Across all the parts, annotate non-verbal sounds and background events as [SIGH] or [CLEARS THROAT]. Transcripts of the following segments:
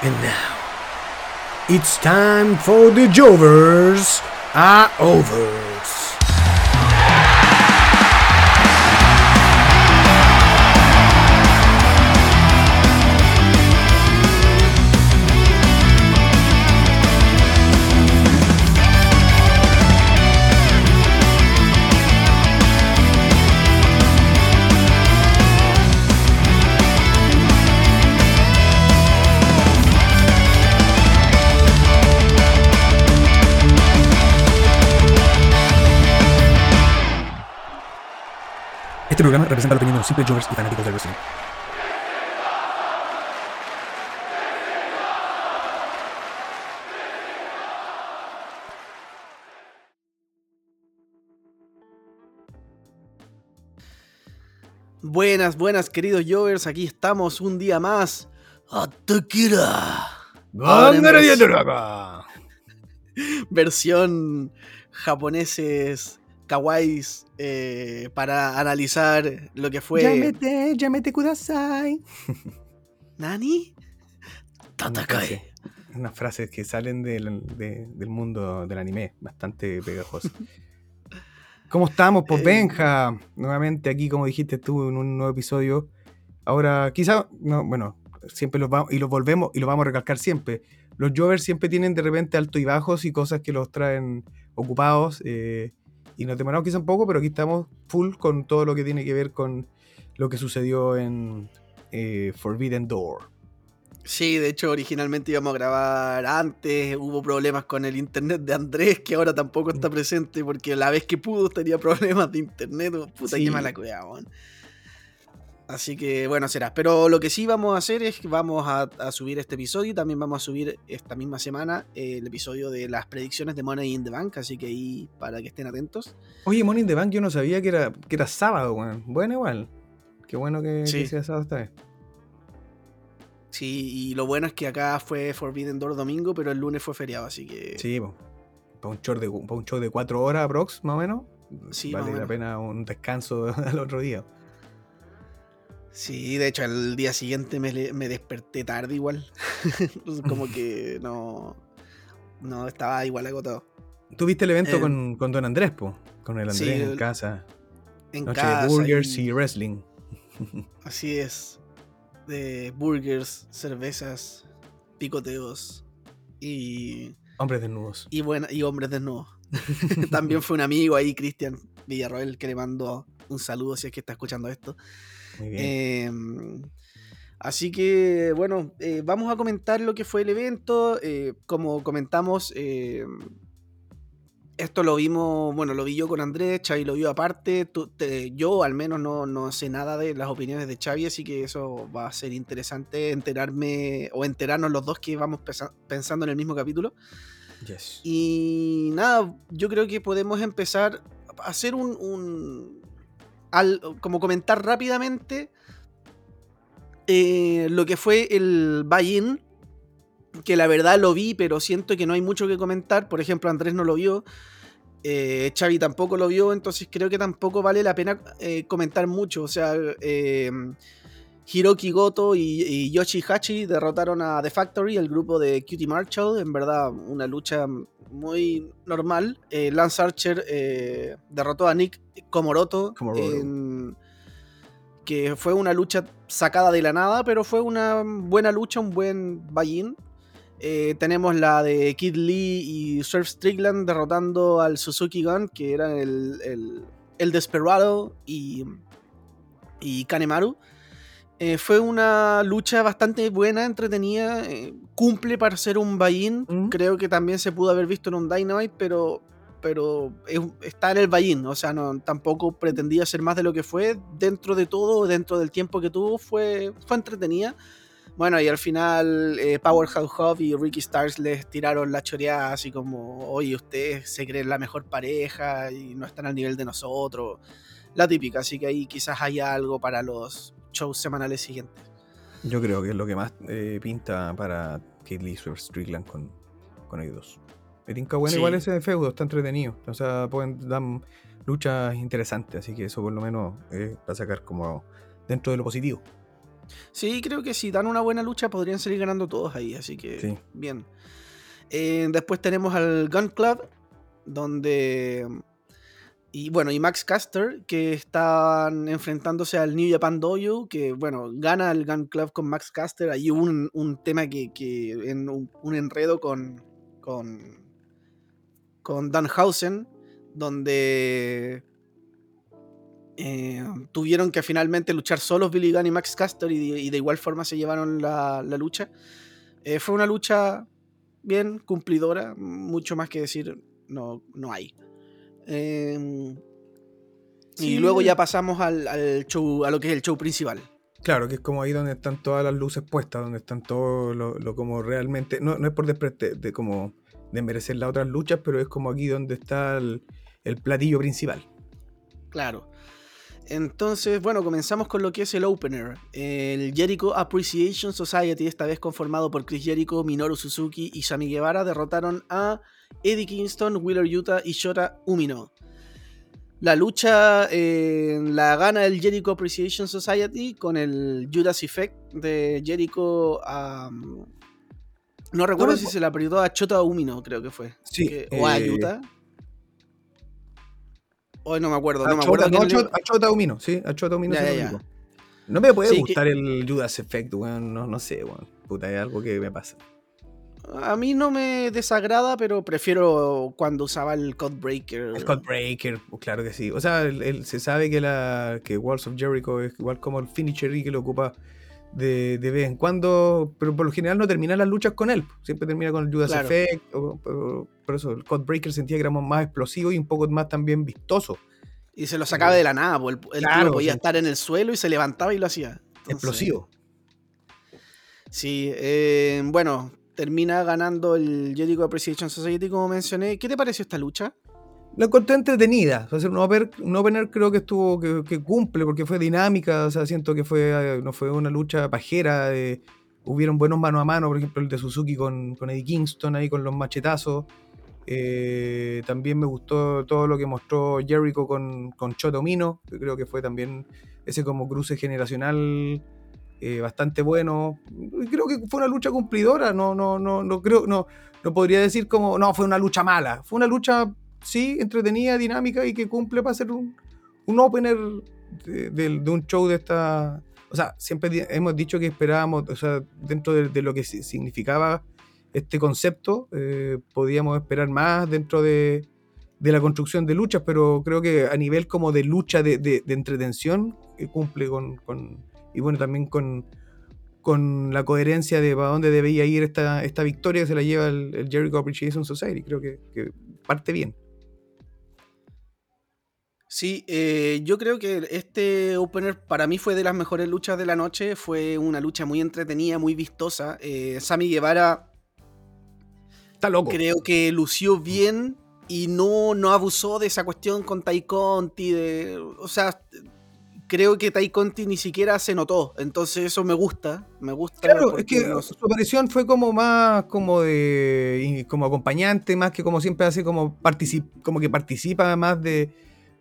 And now, it's time for the Jovers are overs. Representa la opinión de los simples Jovers y fanáticos del wrestling. Buenas, buenas, queridos Jovers. Aquí estamos un día más. ¡Atakira! [LAUGHS] Versión japoneses kawaiis eh, para analizar lo que fue. Llámete, llámete kudasai. ¿Nani? Frase- Unas frases que salen del, de- del mundo del anime, bastante pegajosas. ¿Cómo estamos, pues Eh. Benja? Nuevamente aquí, como dijiste tú, en un nuevo episodio. Ahora, quizá, no, bueno, siempre los vamos, y los volvemos, y lo vamos a recalcar siempre. Los Jovers siempre tienen de repente altos y bajos y cosas que los traen ocupados. eh, y nos demoramos quizá un poco, pero aquí estamos full con todo lo que tiene que ver con lo que sucedió en eh, Forbidden Door. Sí, de hecho, originalmente íbamos a grabar antes. Hubo problemas con el internet de Andrés, que ahora tampoco está presente porque la vez que pudo tenía problemas de internet. Puta, Sí. qué mala cueva, weón. Así que bueno, será. Pero lo que sí vamos a hacer es que vamos a, a subir este episodio y también vamos a subir esta misma semana el episodio de las predicciones de Money in the Bank. Así que ahí para que estén atentos. Oye, Money in the Bank, yo no sabía que era, que era sábado, weón. Bueno, igual. Qué bueno que, Sí. que sea sábado esta vez. Sí, y lo bueno es que acá fue Forbidden Door domingo, pero el lunes fue feriado, así que. Sí, para un, show de, un show de cuatro horas, aprox, más o menos. Sí, vale la pena un descanso [LAUGHS] al otro día. Sí, de hecho, al día siguiente me, desperté tarde igual. [LAUGHS] Como [LAUGHS] que no. No, estaba igual agotado. ¿Tuviste el evento Eh, con, con Don Andrés, po? Con el Andrés sí, en casa. En Noche casa. de burgers y- y wrestling. [LAUGHS] Así es. De burgers, cervezas, picoteos y. Hombres desnudos. Y, buena, y hombres desnudos. También fue un amigo ahí, Cristian Villarroel, que le mandó un saludo si es que está escuchando esto. Muy bien. Eh, así que, bueno, eh, vamos a comentar lo que fue el evento. Eh, como comentamos, eh, esto lo vimos, bueno, lo vi yo con Andrés, Xavi lo vio aparte. tú- te- yo al menos no, no sé nada de las opiniones de Xavi, así que eso va a ser interesante enterarme o enterarnos los dos que vamos pensando en el mismo capítulo. yes. Y nada, yo creo que podemos empezar a hacer un. un- al- como comentar rápidamente eh, lo que fue el buy-in. Que la verdad lo vi, pero siento que no hay mucho que comentar. Por ejemplo, Andrés no lo vio. eh, Xavi tampoco lo vio, entonces creo que tampoco vale la pena eh, comentar mucho. O sea, eh, Hiroki Goto y, y Yoshi Hachi derrotaron a The Factory, el grupo de Cutie Marshall. En verdad, una lucha muy normal. Eh, Lance Archer eh, derrotó a Nick Komoroto. Komoroto. en- que fue una lucha sacada de la nada, pero fue una buena lucha, un buen buy-in. Eh, tenemos la de Kid Lee y Surf Strickland derrotando al Suzuki Gun, que eran el, el, el Desperado y, y Kanemaru. Eh, fue una lucha bastante buena, entretenida. eh, cumple para ser un buy-in. Mm. Creo que también se pudo haber visto en un Dynamite, pero, pero es- está en el buy-in. O sea, no, tampoco pretendía ser más de lo que fue. Dentro de todo, dentro del tiempo que tuvo, fue, fue entretenida. Bueno, y al final eh, Powerhouse Hub y Ricky Stars les tiraron la choreada así como, oye, ustedes se creen la mejor pareja y no están al nivel de nosotros. La típica, así que ahí quizás haya algo para los shows semanales siguientes. Yo creo que es lo que más eh, pinta para Kate Lee Strickland con, con ellos dos. Me tinca bueno Sí. igual ese feudo, está entretenido. O sea, pueden dar luchas interesantes, así que eso por lo menos eh, va a sacar como dentro de lo positivo. Sí, creo que si dan una buena lucha podrían salir ganando todos ahí, así que bien. Eh, después tenemos al Gun Club, donde... Y bueno, y Max Caster, que están enfrentándose al New Japan Dojo, que bueno, gana el Gun Club con Max Caster. Hay un, un tema que, que en un, enredo con, con, con Danhausen, donde eh, tuvieron que finalmente luchar solos Billy Gunn y Max Caster y de, igual forma se llevaron la, lucha. Eh, fue una lucha bien cumplidora, mucho más que decir no, no hay. Em, y luego ya pasamos al, show, a lo que es el show principal. Claro, que es como ahí donde están todas las luces puestas, donde están todo lo, como realmente. No, es por de, de, como de merecer las otras luchas, pero es como aquí donde está el, el platillo principal. Claro. Entonces, bueno, comenzamos con lo que es el opener. El Jericho Appreciation Society, esta vez conformado por Chris Jericho, Minoru Suzuki y Sami Guevara, derrotaron a Eddie Kingston, Wheeler Yuta y Shota Umino. La lucha eh, la gana el Jericho Appreciation Society con el Judas Effect de Jericho a. no recuerdo si se la perdió a Chota Umino, creo que fue. Sí. o a eh, Yuta. Hoy no me acuerdo. No me acuerdo no, a Chota Umino, sí, a Chota Umino No me puede gustar el Judas Effect, weón. No, no sé, weón. Puta, es algo que me pasa. A mí no me desagrada, pero prefiero cuando usaba el Codebreaker. El Codebreaker, pues, claro que sí. O sea, se sabe que la que Walls of Jericho es igual como el finisher y que lo ocupa de, vez en cuando, pero por lo general no termina las luchas con él. Siempre termina con el Judas Effect. por eso el Codebreaker sentía que era más explosivo y un poco más también vistoso. Y se lo sacaba de la nada, el, el podía estar en el suelo y se levantaba y lo hacía. Explosivo. Sí, eh, bueno, termina ganando el Jericho Appreciation Society, como mencioné. ¿Qué te pareció esta lucha? La encontré entretenida. O sea, un, opener, creo que estuvo, que, cumple, porque fue dinámica. O sea, siento que fue, no fue una lucha pajera. hubieron buenos mano a mano, por ejemplo, el de Suzuki con, con Eddie Kingston ahí con los machetazos. Eh, también me gustó todo lo que mostró Jericho con, con Chotomino, creo que fue también ese como cruce generacional eh, bastante bueno. Creo que fue una lucha cumplidora, no, no, no, no creo, no, no podría decir como, no, fue una lucha mala. Fue una lucha, sí, entretenida, dinámica y que cumple para ser un, un opener de, un show de esta. O sea, siempre hemos dicho que esperábamos, o sea, dentro de, lo que significaba este concepto, eh, podíamos esperar más dentro de, de, la construcción de luchas, pero creo que a nivel como de lucha de, de entretención, eh, cumple con, y bueno, también con, con la coherencia de para dónde debía ir esta, esta victoria que se la lleva el, Jericho Appreciation Society. Creo que, parte bien. Sí, eh, yo creo que este opener para mí fue de las mejores luchas de la noche. Fue una lucha muy entretenida, muy vistosa. Eh, Sammy Guevara. Está loco. Creo que lució bien y no, no abusó de esa cuestión con Tai Conti. De, o sea, creo que Tai Conti ni siquiera se notó. Entonces eso me gusta. Me gusta. Claro, es que su aparición fue como más como de como acompañante, más que como siempre hace como, como que participa más de,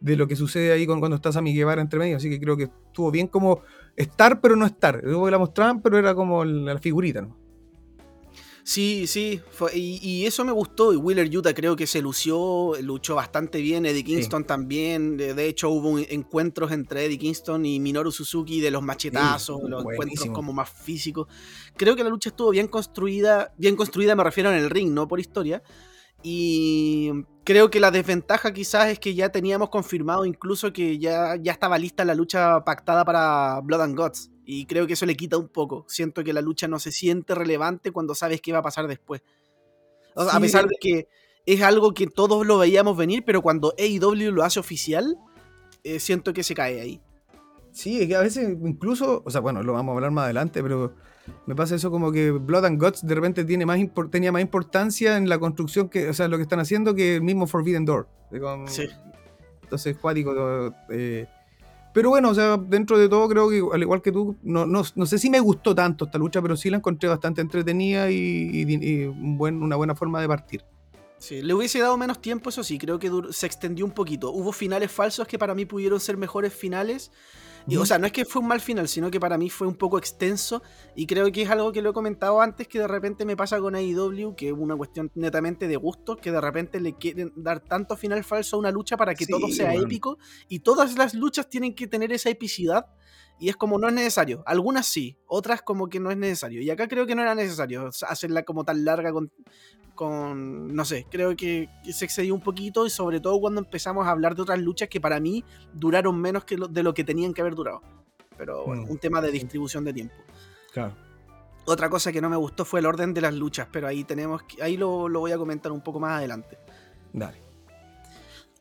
lo que sucede ahí con, cuando estás a mi Guevara entre medio. Así que creo que estuvo bien como estar pero no estar. Luego que la mostraban, pero era como la figurita, ¿no? Sí, sí, y, eso me gustó. Y Wheeler Utah creo que se lució, luchó bastante bien. Eddie Kingston también. De, hecho, hubo encuentros entre Eddie Kingston y Minoru Suzuki de los machetazos, los encuentros como más físicos. Creo que la lucha estuvo bien construida. Bien construida, me refiero en el ring, no por historia. Y creo que la desventaja quizás es que ya teníamos confirmado incluso que ya, ya estaba lista la lucha pactada para Blood and Guts. Y creo que eso le quita un poco. Siento que la lucha no se siente relevante cuando sabes qué va a pasar después. A pesar de que es algo que todos lo veíamos venir, pero cuando AEW lo hace oficial, eh, siento que se cae ahí. Sí, es que a veces incluso, o sea, bueno, lo vamos a hablar más adelante, pero me pasa eso como que Blood and Guts de repente tiene más tenía más importancia en la construcción que, o sea, lo que están haciendo que el mismo Forbidden Door. sí. Entonces, cuático, eh, pero bueno, o sea, dentro de todo creo que al igual que tú, no, no, sé si me gustó tanto esta lucha, pero sí la encontré bastante entretenida y, una buena forma de partir. Sí, le hubiese dado menos tiempo, eso sí, creo que se extendió un poquito. Hubo finales falsos que para mí pudieron ser mejores finales. Y, o sea, no es que fue un mal final, sino que para mí fue un poco extenso y creo que es algo que lo he comentado antes, que de repente me pasa con AEW, que es una cuestión netamente de gusto, que de repente le quieren dar tanto final falso a una lucha para que todo sea épico y todas las luchas tienen que tener esa epicidad y es como no es necesario. Algunas sí, otras como que no es necesario. Y acá creo que no era necesario hacerla como tan larga con, con, no sé, creo que, se excedió un poquito y sobre todo cuando empezamos a hablar de otras luchas que para mí duraron menos que de lo que tenían que haber durado. Pero bueno, mm. un tema de distribución de tiempo. Claro. Otra cosa que no me gustó fue el orden de las luchas, pero ahí tenemos ahí lo, voy a comentar un poco más adelante. Dale.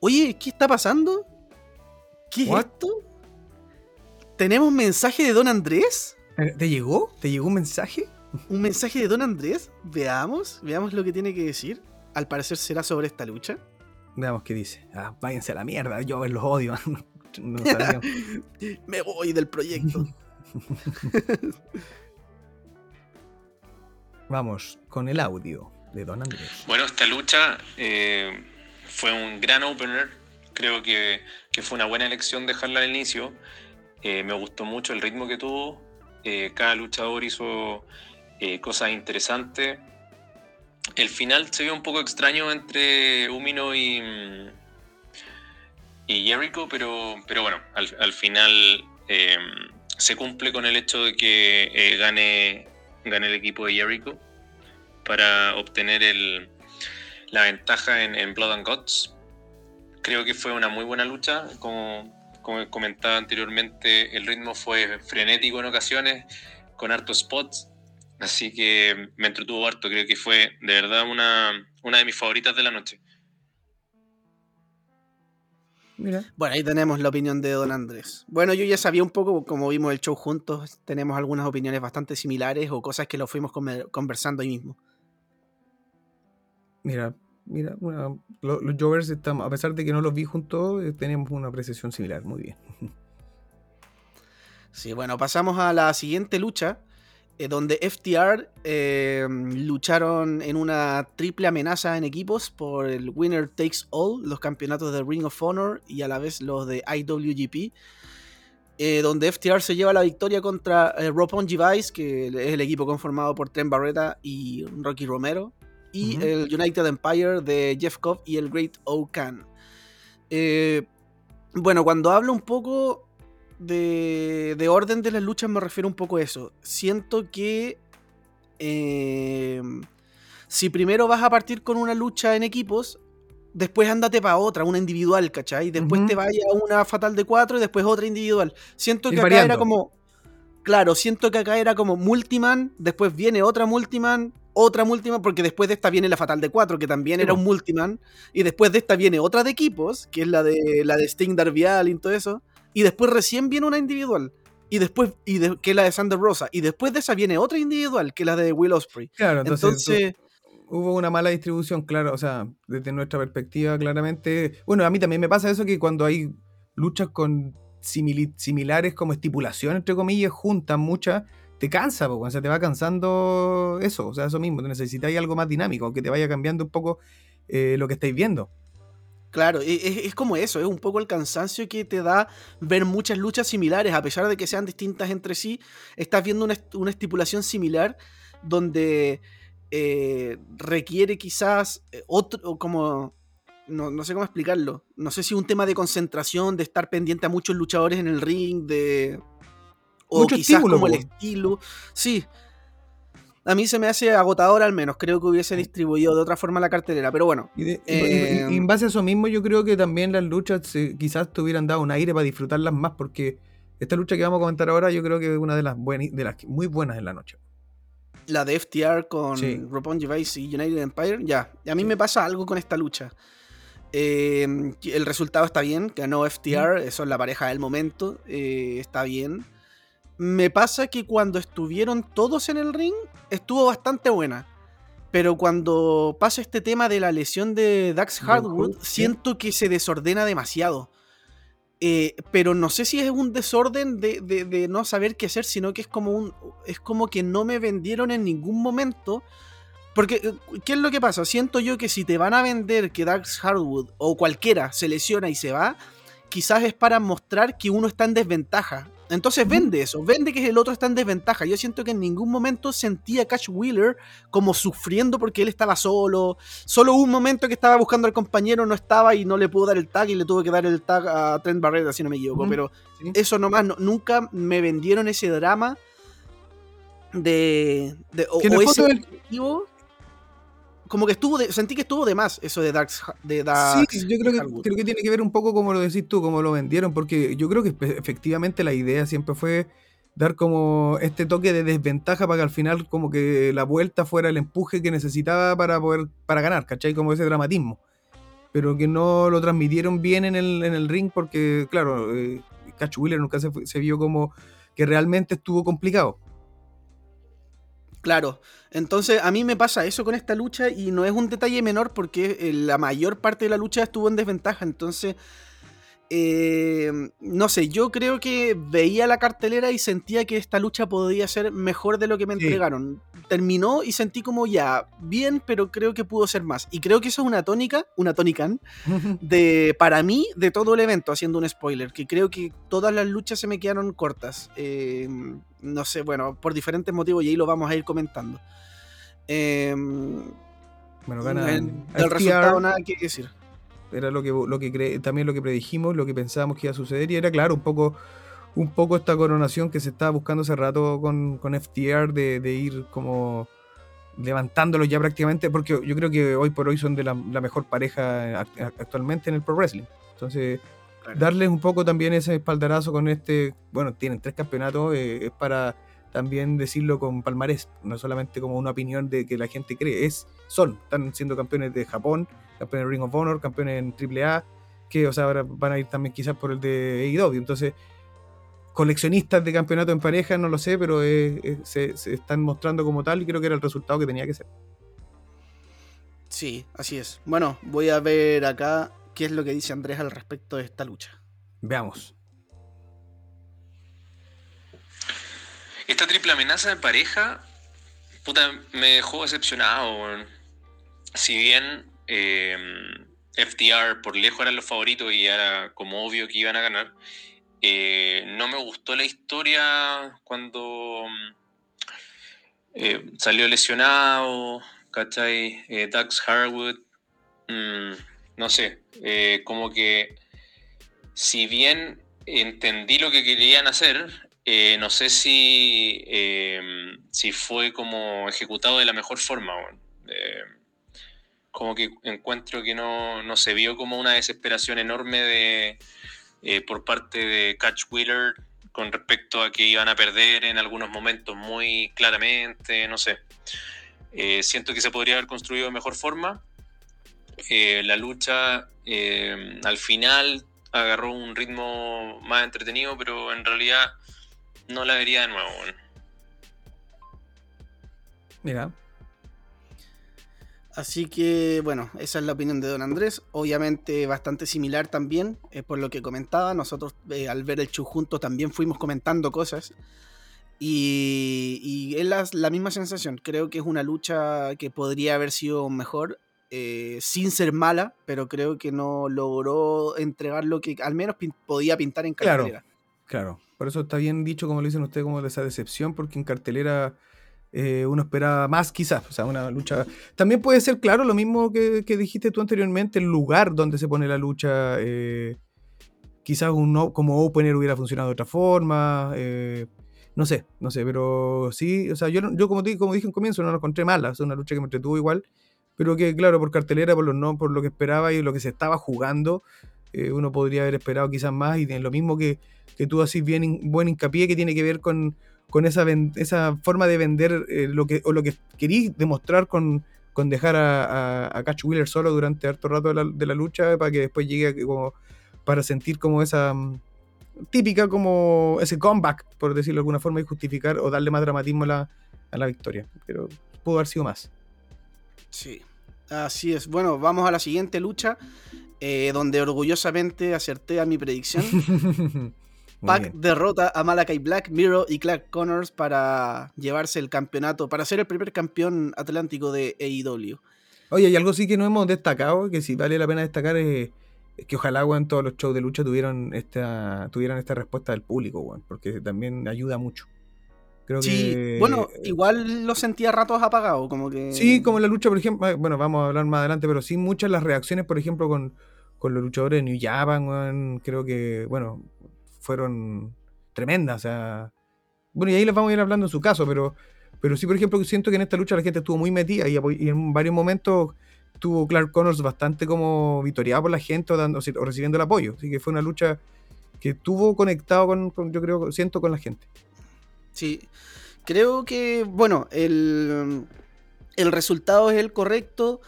Oye, ¿qué está pasando? ¿Qué es esto? ¿Tenemos mensaje de Don Andrés? ¿Te llegó? ¿Te llegó un mensaje? Un mensaje de Don Andrés. Veamos, veamos lo que tiene que decir. Al parecer será sobre esta lucha. Veamos qué dice. Ah, váyanse a la mierda, yo los odio. [LAUGHS] [LAUGHS] Me voy del proyecto. [LAUGHS] Vamos con el audio de Don Andrés. Bueno, esta lucha eh, fue un gran opener. Creo que, fue una buena elección dejarla al inicio. Eh, me gustó mucho el ritmo que tuvo. Eh, cada luchador hizo eh, cosas interesantes. El final se vio un poco extraño entre Umino y, y Jericho, pero, pero bueno, al, final eh, se cumple con el hecho de que eh, gane, gane el equipo de Jericho para obtener el, la ventaja en, Blood and Guts. Creo que fue una muy buena lucha, como, como comentaba anteriormente, el ritmo fue frenético en ocasiones, con hartos spots, Así que me entretuvo harto, creo que fue de verdad una, una de mis favoritas de la noche. Mira. Bueno, ahí tenemos la opinión de Don Andrés. Bueno, yo ya sabía un poco, como vimos el show juntos, tenemos algunas opiniones bastante similares o cosas que lo fuimos conversando ahí mismo. Mira, mira, bueno, los, Jovers, estamos, a pesar de que no los vi juntos, eh, tenemos una apreciación similar, muy bien. Sí, bueno, pasamos a la siguiente lucha, eh, donde FTR eh, lucharon en una triple amenaza en equipos por el Winner Takes All, los campeonatos de Ring of Honor y a la vez los de IWGP. Eh, donde FTR se lleva la victoria contra Roppongi Vice, que es el equipo conformado por Trent Barreta y Rocky Romero, y el United Empire de Jeff Cobb y el Great O bueno, cuando hablo un poco de, orden de las luchas me refiero un poco a eso. Siento que em, si primero vas a partir con una lucha en equipos, después ándate para otra, una individual, ¿cachai? Después te vaya a una fatal de cuatro y después otra individual. Siento que acá era como. Claro, siento que acá era como multiman, después viene otra multiman, otra multiman, porque después de esta viene la fatal de cuatro, que también era un multiman, y después de esta viene otra de equipos, que es la de la de Sting Darvial y todo eso y después recién viene una individual. Y después, y que es la de Sander Rosa. Y después de esa viene otra individual, que es la de Will Osprey. Claro, entonces, hubo una mala distribución, claro, o sea, desde nuestra perspectiva, claramente. Bueno, a mí también me pasa eso que cuando hay luchas con similares como estipulación, entre comillas, juntas muchas, te cansa, porque o sea, te va cansando eso, o sea, eso mismo, necesitáis algo más dinámico, que te vaya cambiando un poco eh, lo que estáis viendo. Claro, e, es, como eso, es un poco el cansancio que te da ver muchas luchas similares, a pesar de que sean distintas entre sí, estás viendo una, estipulación similar donde eh, requiere quizás eh, otro, como, no, sé cómo explicarlo, no sé si un tema de concentración, de estar pendiente a muchos luchadores en el ring, de... O quizás como el estilo, sí, a mí se me hace agotador al menos. Creo que hubiese distribuido de otra forma la cartelera, pero bueno. Y, en em, base a eso mismo, yo creo que también las luchas quizás te hubieran dado un aire para disfrutarlas más, porque esta lucha que vamos a comentar ahora, yo creo que es una de las, de las muy buenas en la noche. La de FTR con sí. Vice y United Empire, ya. Y a mí me pasa algo con esta lucha. Em, el resultado está bien, ganó FTR, eso es la pareja del momento, eh, está bien me pasa que cuando estuvieron todos en el ring, estuvo bastante buena. Pero cuando pasa este tema de la lesión de Dax Hardwood, siento que se desordena demasiado. Eh, pero no sé si es un desorden de, no saber qué hacer, sino que es como un. Es como que no me vendieron en ningún momento. Porque, eh, ¿qué es lo que pasa? Siento yo que si te van a vender que Dax Hardwood o cualquiera se lesiona y se va, quizás es para mostrar que uno está en desventaja Entonces vende eso, vende que el otro está en desventaja. Yo siento que en ningún momento sentía a Cash Wheeler como sufriendo porque él estaba solo. Solo un momento que estaba buscando al compañero, no estaba y no le pudo dar el tag y le tuvo que dar el tag a Trent Barrett, si no me equivoco. Pero eso nomás, nunca me vendieron ese drama de. de o, ese como que estuvo sentí que estuvo de más eso de Dark, de sí yo creo que, creo que tiene que ver un poco como lo decís tú como lo vendieron porque yo creo que efectivamente la idea siempre fue dar como este toque de desventaja para que al final como que la vuelta fuera el empuje que necesitaba para poder para ganar ¿cachai? como ese dramatismo. Pero que no lo transmitieron bien en el, en el ring porque claro eh, Wheeler nunca se, se vio como que realmente estuvo complicado Claro, entonces a mí me pasa eso con esta lucha y no es un detalle menor porque eh, la mayor parte de la lucha estuvo en desventaja, entonces eh, no sé, yo creo que veía la cartelera y sentía que esta lucha podía ser mejor de lo que me entregaron. Terminó y sentí como ya, bien, pero creo que pudo ser más. Y creo que eso es una tónica, una tónica [LAUGHS] de, para mí, de todo el evento, haciendo un spoiler, que creo que todas las luchas se me quedaron cortas. Eh, no sé, bueno, por diferentes motivos y ahí lo vamos a ir comentando. Eh, bueno, gana el, resultado nada que decir era lo que, lo que también lo que predijimos, lo que pensábamos que iba a suceder, y era claro, un poco, un poco esta coronación que se estaba buscando hace rato con, con FTR de, ir como levantándolo ya prácticamente, porque yo creo que hoy por hoy son de la, mejor pareja actualmente en el Pro Wrestling. Entonces, darles un poco también ese espaldarazo con este, bueno, tienen tres campeonatos, eh, es para también decirlo con palmarés, no solamente como una opinión de que la gente cree, es, son, están siendo campeones de Japón, campeones de Ring of Honor, campeones en AAA, que o sea, ahora van a ir también quizás por el de AEW, entonces coleccionistas de campeonato en pareja, no lo sé, pero se, están mostrando como tal y creo que era el resultado que tenía que ser. Sí, así es. Bueno, voy a ver acá qué es lo que dice Andrés al respecto de esta lucha. Veamos. Esta triple amenaza de pareja, puta, me dejó decepcionado. Si bien eh, FTR por lejos eran los favoritos y era como obvio que iban a ganar, eh, no me gustó la historia cuando eh, salió lesionado, ¿cachai? Eh, Dax Harwood, mm, no sé, como que si bien entendí lo que querían hacer, no sé si, si fue como ejecutado de la mejor forma. Como que encuentro que no, se vio como una desesperación enorme de, eh, por parte de Catch Wheeler con respecto a que iban a perder en algunos momentos muy claramente, no sé. siento que se podría haber construido de mejor forma. la lucha al final agarró un ritmo más entretenido, pero en realidad no la vería de nuevo. Mira. Así que, bueno, esa es la opinión de don Andrés. Obviamente bastante similar también, por lo que comentaba. Nosotros eh, al ver el show juntos también fuimos comentando cosas. Y, es la, misma sensación. Creo que es una lucha que podría haber sido mejor eh, sin ser mala, pero creo que no logró entregar lo que al menos podía pintar en cartelera. Claro, claro. Por eso está bien dicho, como lo dicen ustedes, como de esa decepción, porque en cartelera eh, uno esperaba más quizás, o sea, una lucha... También puede ser, claro, lo mismo que, dijiste tú anteriormente, el lugar donde se pone la lucha, eh, quizás un, como opener hubiera funcionado de otra forma, eh, no sé, no sé, pero sí, o sea, yo, yo como, como dije en comienzo, no lo encontré mala, es una lucha que me entretuvo igual, pero que claro, por cartelera, por lo, no, por lo que esperaba y lo que se estaba jugando, uno podría haber esperado quizás más y lo mismo que que tú haces bien buen hincapié que tiene que ver con, con esa, esa forma de vender eh, lo que, o lo que querís demostrar con, con dejar a, a, Catch Wheeler solo durante harto rato de la, lucha para que después llegue como para sentir como esa mm, típica como ese comeback, por decirlo de alguna forma, y justificar o darle más dramatismo a la, a la victoria. Pero pudo haber sido más. Sí, así es. Bueno, vamos a la siguiente lucha, eh, donde orgullosamente acerté a mi predicción. [LAUGHS] Pac derrota a Malakai Black, Miro y Clark Connors para llevarse el campeonato, para ser el primer campeón atlántico de AEW. Oye, hay algo sí que no hemos destacado, que sí vale la pena destacar, es Es que ojalá, weón, todos los shows de lucha tuvieran esta, tuvieran esta respuesta del público, weón, porque también ayuda mucho. Creo sí, bueno, igual lo sentía ratos apagado, como que... Sí, como la lucha, por ejemplo, ah, bueno, vamos a hablar más adelante, pero sí muchas las reacciones, por ejemplo, con, con los luchadores de New Japan, weón, creo que, bueno, fueron tremendas, o sea... Bueno, y ahí les vamos a ir hablando en su caso, pero, pero sí, por ejemplo, siento que en esta lucha la gente estuvo muy metida y, en varios momentos tuvo Clark Connors bastante como vitoriado por la gente o, dando, o recibiendo el apoyo. Así que fue una lucha que tuvo conectado con, yo creo, siento, con la gente. Sí, creo que, bueno, el, el resultado es el correcto.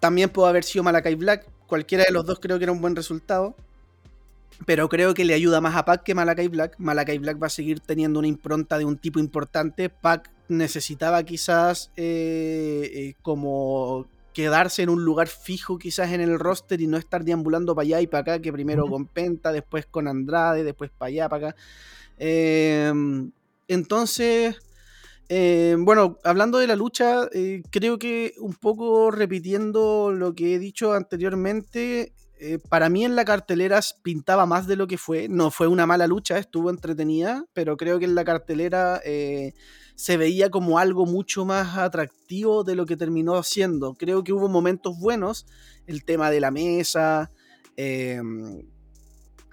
también pudo haber sido Malakai Black. Cualquiera de los dos creo que era un buen resultado. Pero creo que le ayuda más a Pac que Malakai Black. Malakai Black va a seguir teniendo una impronta de un tipo importante. Pac necesitaba quizás eh, eh, como quedarse en un lugar fijo quizás en el roster y no estar deambulando para allá y para acá, que primero con Penta, después con Andrade, después para allá, para acá. Em, entonces, em, bueno, hablando de la lucha, eh, creo que un poco repitiendo lo que he dicho anteriormente, eh, para mí en la cartelera pintaba más de lo que fue. No fue una mala lucha, estuvo entretenida, pero creo que en la cartelera eh, se veía como algo mucho más atractivo de lo que terminó siendo. Creo que hubo momentos buenos, el tema de la mesa, em,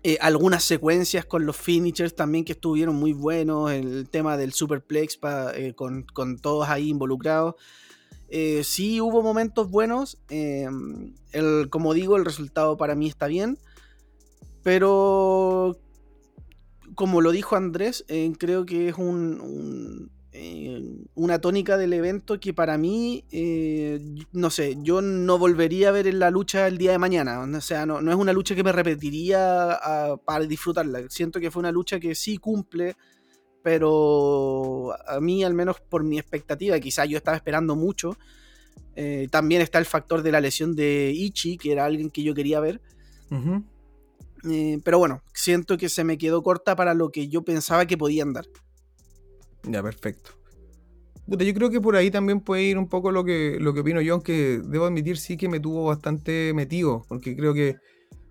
eh, algunas secuencias con los finishers también que estuvieron muy buenos, el tema del superplex con, con todos ahí involucrados. Eh, sí hubo momentos buenos. Em, el, como digo, el resultado para mí está bien. Pero, como lo dijo Andrés, eh, creo que es un, eh, una tónica del evento que para mí, no sé, yo no volvería a ver en la lucha el día de mañana. O sea, no, no es una lucha que me repetiría para disfrutarla. Siento que fue una lucha que sí cumple pero a mí, al menos por mi expectativa, quizá yo estaba esperando mucho. Eh, también está el factor de la lesión de Ichi, que era alguien que yo quería ver. Eh, pero bueno, siento que se me quedó corta para lo que yo pensaba que podían dar. Ya, perfecto. yo creo que por ahí también puede ir un poco lo que, lo que opino yo, aunque debo admitir sí que me tuvo bastante metido, porque creo que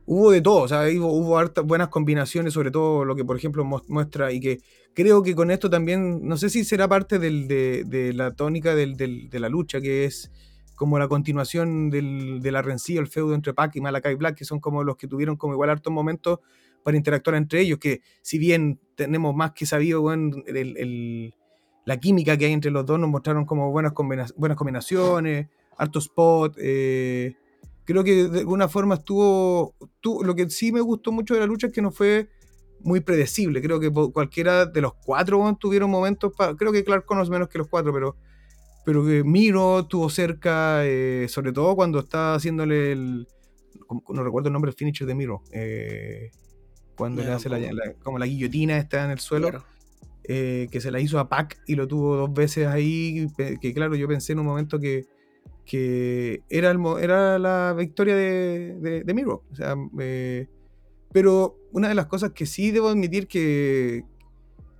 hubo de todo, o sea, hubo, buenas combinaciones, sobre todo lo que por ejemplo muestra y que creo que con esto también, no sé si será parte de, la tónica de la lucha, que es como la continuación de la rencilla, el feudo entre Pac y Malakai Black, que son como los que tuvieron como igual hartos momentos para interactuar entre ellos, que si bien tenemos más que sabido, la química que hay entre los dos nos mostraron como buenas, buenas combinaciones, harto spot, eh, creo que de alguna forma estuvo, Lo que sí me gustó mucho de la lucha es que no fue muy predecible. Creo que cualquiera de los cuatro tuvieron momentos. creo que Clark conoce menos que los cuatro, pero, pero que Miro estuvo cerca, eh, sobre todo cuando estaba haciéndole el. No recuerdo el nombre del finisher de Miro. Eh, cuando le hace la, como la guillotina está en el suelo. Eh, que se la hizo a Pac y lo tuvo dos veces ahí. Que claro, yo pensé en un momento que que era, el, era la victoria de, de, Miro. Eh, pero una de las cosas que sí debo admitir que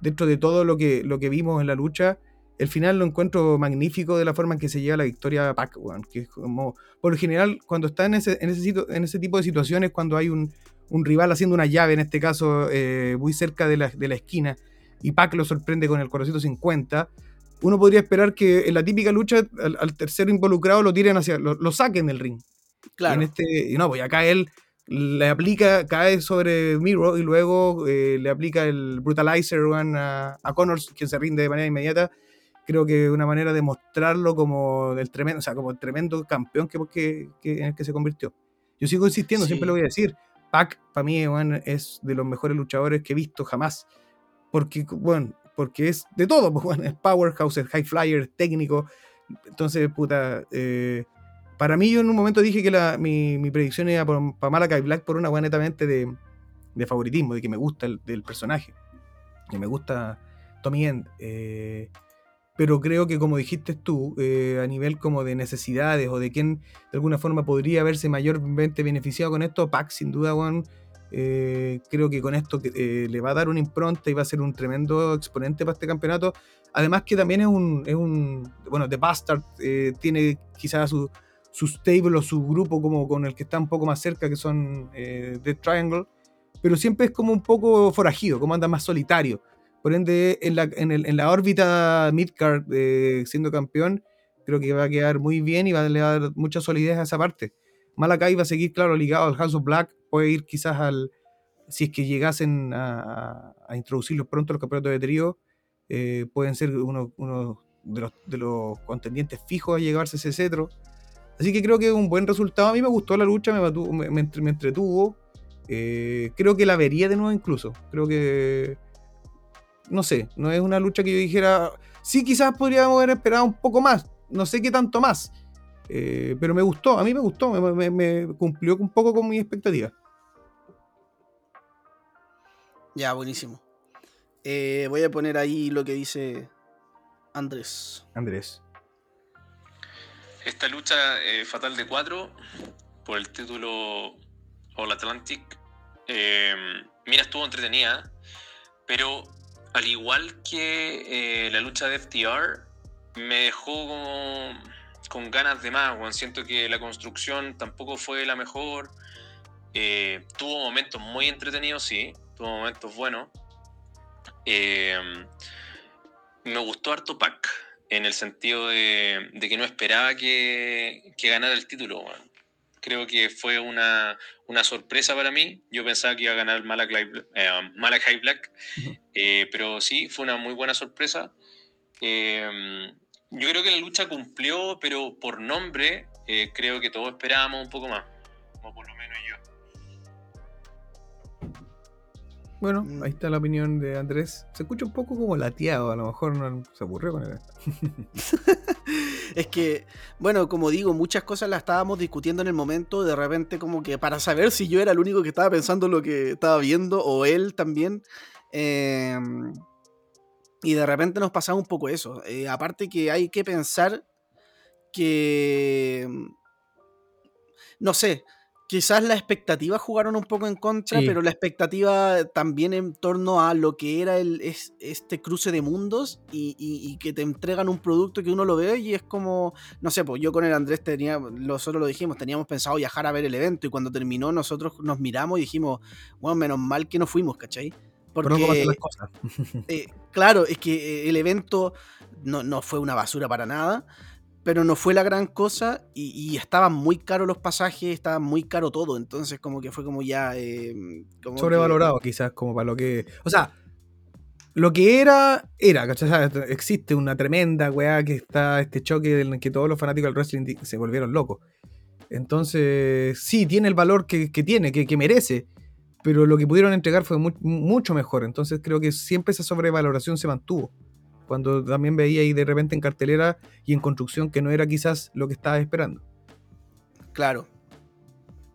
dentro de todo lo que, lo que vimos en la lucha, el final lo encuentro magnífico de la forma en que se llega a la victoria a Pac, que como, por lo general, cuando está en ese, en ese, tipo de situaciones, cuando hay un, un, rival haciendo una llave, en este caso eh, muy cerca de la, de la esquina, y Pac lo sorprende con el corazoncito 50, uno podría esperar que en la típica lucha al, tercero involucrado lo tiren hacia, lo, saquen del ring. Claro. Y en este, no, pues acá él le aplica, cae sobre Miro y luego eh, le aplica el Brutalizer a, a Connors, quien se rinde de manera inmediata. Creo que una manera de mostrarlo como el tremendo, o sea, como el tremendo campeón que, que, en el que se convirtió. Yo sigo insistiendo, siempre lo voy a decir. Pac, para mí, es de los mejores luchadores que he visto jamás. Porque, bueno, porque es de todo, [LAUGHS] pues, es powerhouse, es high flyer, técnico. Entonces, puta, eh, para mí yo en un momento dije que la, mi, mi, predicción era para Malakai Black por una buena netamente de, de, favoritismo, de que me gusta el del personaje, que me gusta Tommy End. Eh, pero creo que como dijiste tú, eh, a nivel como de necesidades o de quién de alguna forma podría verse mayormente beneficiado con esto, Pac sin duda, bueno, eh, creo que con esto eh, le va a dar una impronta y va a ser un tremendo exponente para este campeonato. Además que también es un, es un bueno, The Bastard eh, tiene quizás su, su stable o su grupo como con el que está un poco más cerca, que son eh, The Triangle, pero siempre es como un poco forajido, como anda más solitario. Por ende, en la, en la órbita midcard eh, siendo campeón, creo que va a quedar muy bien y va a dar mucha solidez a esa parte. Malakai va a seguir, claro, ligado al House of Black, puede ir quizás al, si es que llegasen a, a introducirlos pronto los campeonatos de trío, eh, pueden ser uno, de, los, contendientes fijos a llevarse ese cetro. Así que creo que es un buen resultado. A mí me gustó la lucha, me entretuvo. Eh, creo que la vería de nuevo incluso. Creo que... No sé, no es una lucha que yo dijera... Sí, quizás podríamos haber esperado un poco más. No sé qué tanto más. Eh, pero me gustó, a mí me gustó, me, me cumplió un poco con mi expectativa. Ya, buenísimo. Eh, voy a poner ahí lo que dice Andrés. Andrés. Esta lucha eh, fatal de cuatro por el título All Atlantic. Eh, mira, estuvo entretenida, pero al igual que eh, la lucha de FTR, me dejó como con ganas de más. Bueno, siento que la construcción tampoco fue la mejor. tuvo momentos muy entretenidos, sí tuvo momentos buenos. Eh, me gustó harto Pac, en el sentido de, que no esperaba que, ganara el título. Creo que fue una, sorpresa para mí. Yo pensaba que iba a ganar Malakai, eh, Black, eh, pero sí, fue una muy buena sorpresa. Yo creo que la lucha cumplió, pero por nombre creo que todos esperábamos un poco más, o por lo menos yo. Bueno, mm. ahí está la opinión de Andrés. Se escucha un poco como lateado, a lo mejor no se aburrió con él. [LAUGHS] es que, bueno, como digo, muchas cosas las estábamos discutiendo en el momento, de repente como que para saber si yo era el único que estaba pensando lo que estaba viendo, o él también. Em, y de repente nos pasaba un poco eso. Eh, aparte que hay que pensar que... No sé, quizás las expectativas jugaron un poco en contra, pero la expectativa también en torno a lo que era el, es, este cruce de mundos y, que te entregan un producto que uno lo ve y es como, no sé, pues yo con el Andrés tenía, nosotros lo dijimos, teníamos pensado viajar a ver el evento y cuando terminó nosotros nos miramos y dijimos, bueno, menos mal que no fuimos, ¿cachai? Porque, las cosas. Eh, claro, es que eh, el evento no, no fue una basura para nada pero no fue la gran cosa y, estaban muy caros los pasajes, estaba muy caro todo, entonces como que fue como ya... Eh, Sobrevalorado quizás como para lo que... O sea, lo que era, era, ¿cachai? Existe una tremenda weá que está este choque en el que todos los fanáticos del wrestling se volvieron locos. Entonces, sí, tiene el valor que, tiene, que, merece, pero lo que pudieron entregar fue mucho mejor. Entonces creo que siempre esa sobrevaloración se mantuvo cuando también veía ahí de repente en cartelera y en construcción que no era quizás lo que estaba esperando. Claro.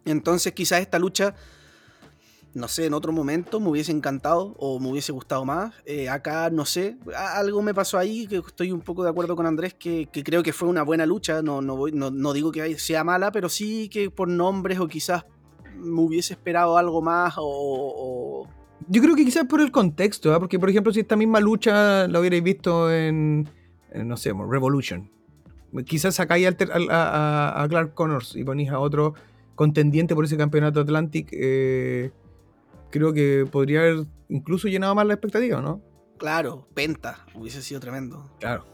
Entonces quizás esta lucha, no sé, en otro momento me hubiese encantado o me hubiese gustado más. Eh, acá, no sé, algo me pasó ahí que estoy un poco de acuerdo con Andrés, que, creo que fue una buena lucha. No, no, voy, no, digo que sea mala, pero sí que por nombres o quizás me hubiese esperado algo más o yo creo que quizás por el contexto, ¿ah? porque por ejemplo, si esta misma lucha la hubierais visto en, no sé, Revolution, quizás sacáis a, a, Clark Connors y ponéis a otro contendiente por ese campeonato Atlantic, eh, creo que podría haber incluso llenado más la expectativa, ¿no? Claro, Penta, hubiese sido tremendo. Claro.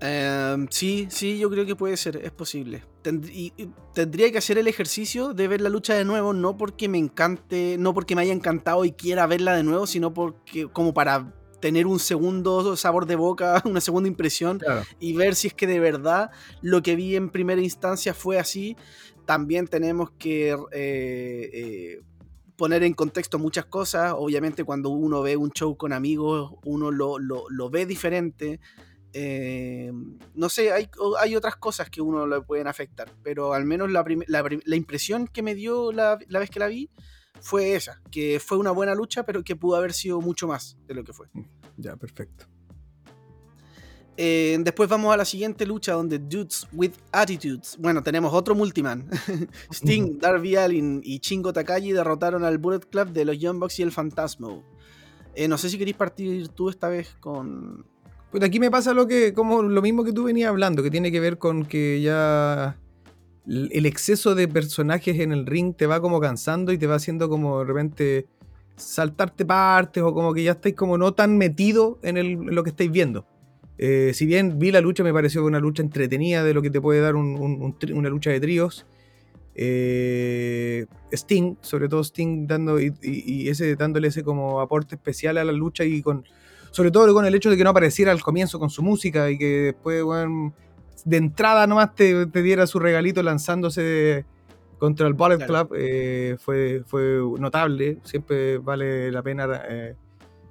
Em, sí, sí, yo creo que puede ser, es posible. Tendría que hacer el ejercicio de ver la lucha de nuevo, no porque me encante, no porque me haya encantado y quiera verla de nuevo, sino porque como para tener un segundo sabor de boca, [LAUGHS] una segunda impresión y ver si es que de verdad lo que vi en primera instancia fue así. También tenemos que eh, eh, poner en contexto muchas cosas. Obviamente cuando uno ve un show con amigos, uno lo, lo ve diferente. Eh, no sé, hay, hay, otras cosas que uno le pueden afectar, pero al menos la, la, impresión que me dio la, vez que la vi fue esa, que fue una buena lucha, pero que pudo haber sido mucho más de lo que fue. Ya, perfecto. Eh, después vamos a la siguiente lucha donde Dudes with Attitudes. Bueno, tenemos otro multiman. [LAUGHS] Sting, [LAUGHS] Darby Allin y Chingo Takagi derrotaron al Bullet Club de los Young Bucks y el Fantasmo. Eh, no sé si queréis partir tú esta vez con, Pues aquí me pasa lo que, como lo mismo que tú venías hablando, que tiene que ver con que ya el exceso de personajes en el ring te va como cansando y te va haciendo como de repente saltarte partes o como que ya estáis como no tan metido en, lo que estáis viendo. Eh, si bien vi la lucha, me pareció una lucha entretenida de lo que te puede dar una lucha de tríos. Eh, Sting, sobre todo Sting dando y, ese dándole ese como aporte especial a la lucha y con sobre todo con el hecho de que no apareciera al comienzo con su música y que después de entrada nomás te, te, diera su regalito lanzándose contra el Bullet Club eh, fue, fue notable. Siempre vale la pena eh,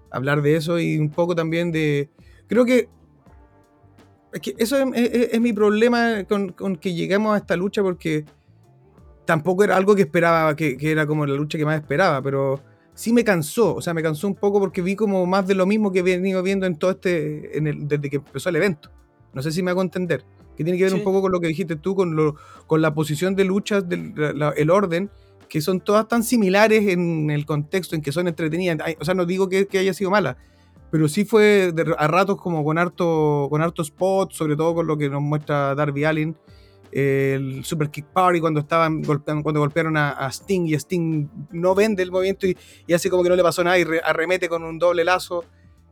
hablar de eso y un poco también de creo que es que eso es, mi problema con, con, que lleguemos a esta lucha porque tampoco era algo que esperaba, que, era como la lucha que más esperaba, pero sí me cansó, o sea, me cansó un poco porque vi como más de lo mismo que he venido viendo en todo este, en el, desde que empezó el evento. No sé si me hago entender. Que tiene que ver un poco con lo que dijiste tú, con, lo, con la posición de luchas, del el orden, que son todas tan similares en el contexto, en que son entretenidas. O sea, no digo que, que haya sido mala, pero sí fue a ratos como con harto, con harto spot, sobre todo con lo que nos muestra Darby Allin el Super Kick Party cuando estaban cuando golpearon a, Sting y Sting no vende el movimiento y, y, hace como que no le pasó nada y arremete con un doble lazo.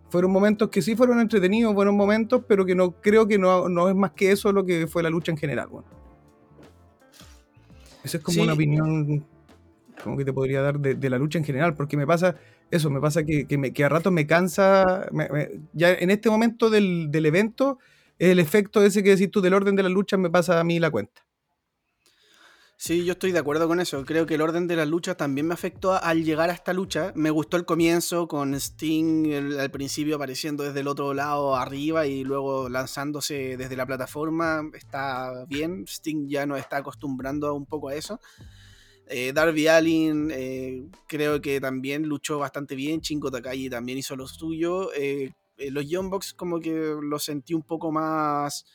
Fueron momentos que sí fueron entretenidos, buenos momentos, pero que no creo que no, no es más que eso lo que fue la lucha en general. Bueno. Esa es como una opinión como que te podría dar de, la lucha en general, porque me pasa eso, me pasa que, que, a ratos me cansa, ya en este momento del, del evento el efecto ese que decís tú del orden de las luchas me pasa a mí la cuenta. Sí, yo estoy de acuerdo con eso. Creo que el orden de las luchas también me afectó al llegar a esta lucha. Me gustó el comienzo con Sting al principio apareciendo desde el otro lado arriba y luego lanzándose desde la plataforma. Está bien. Sting ya nos está acostumbrando un poco a eso. Eh, Darby Allin eh, creo que también luchó bastante bien. Chingo Takagi también hizo lo suyo. Eh, los Young Bucks como que lo sentí un poco más...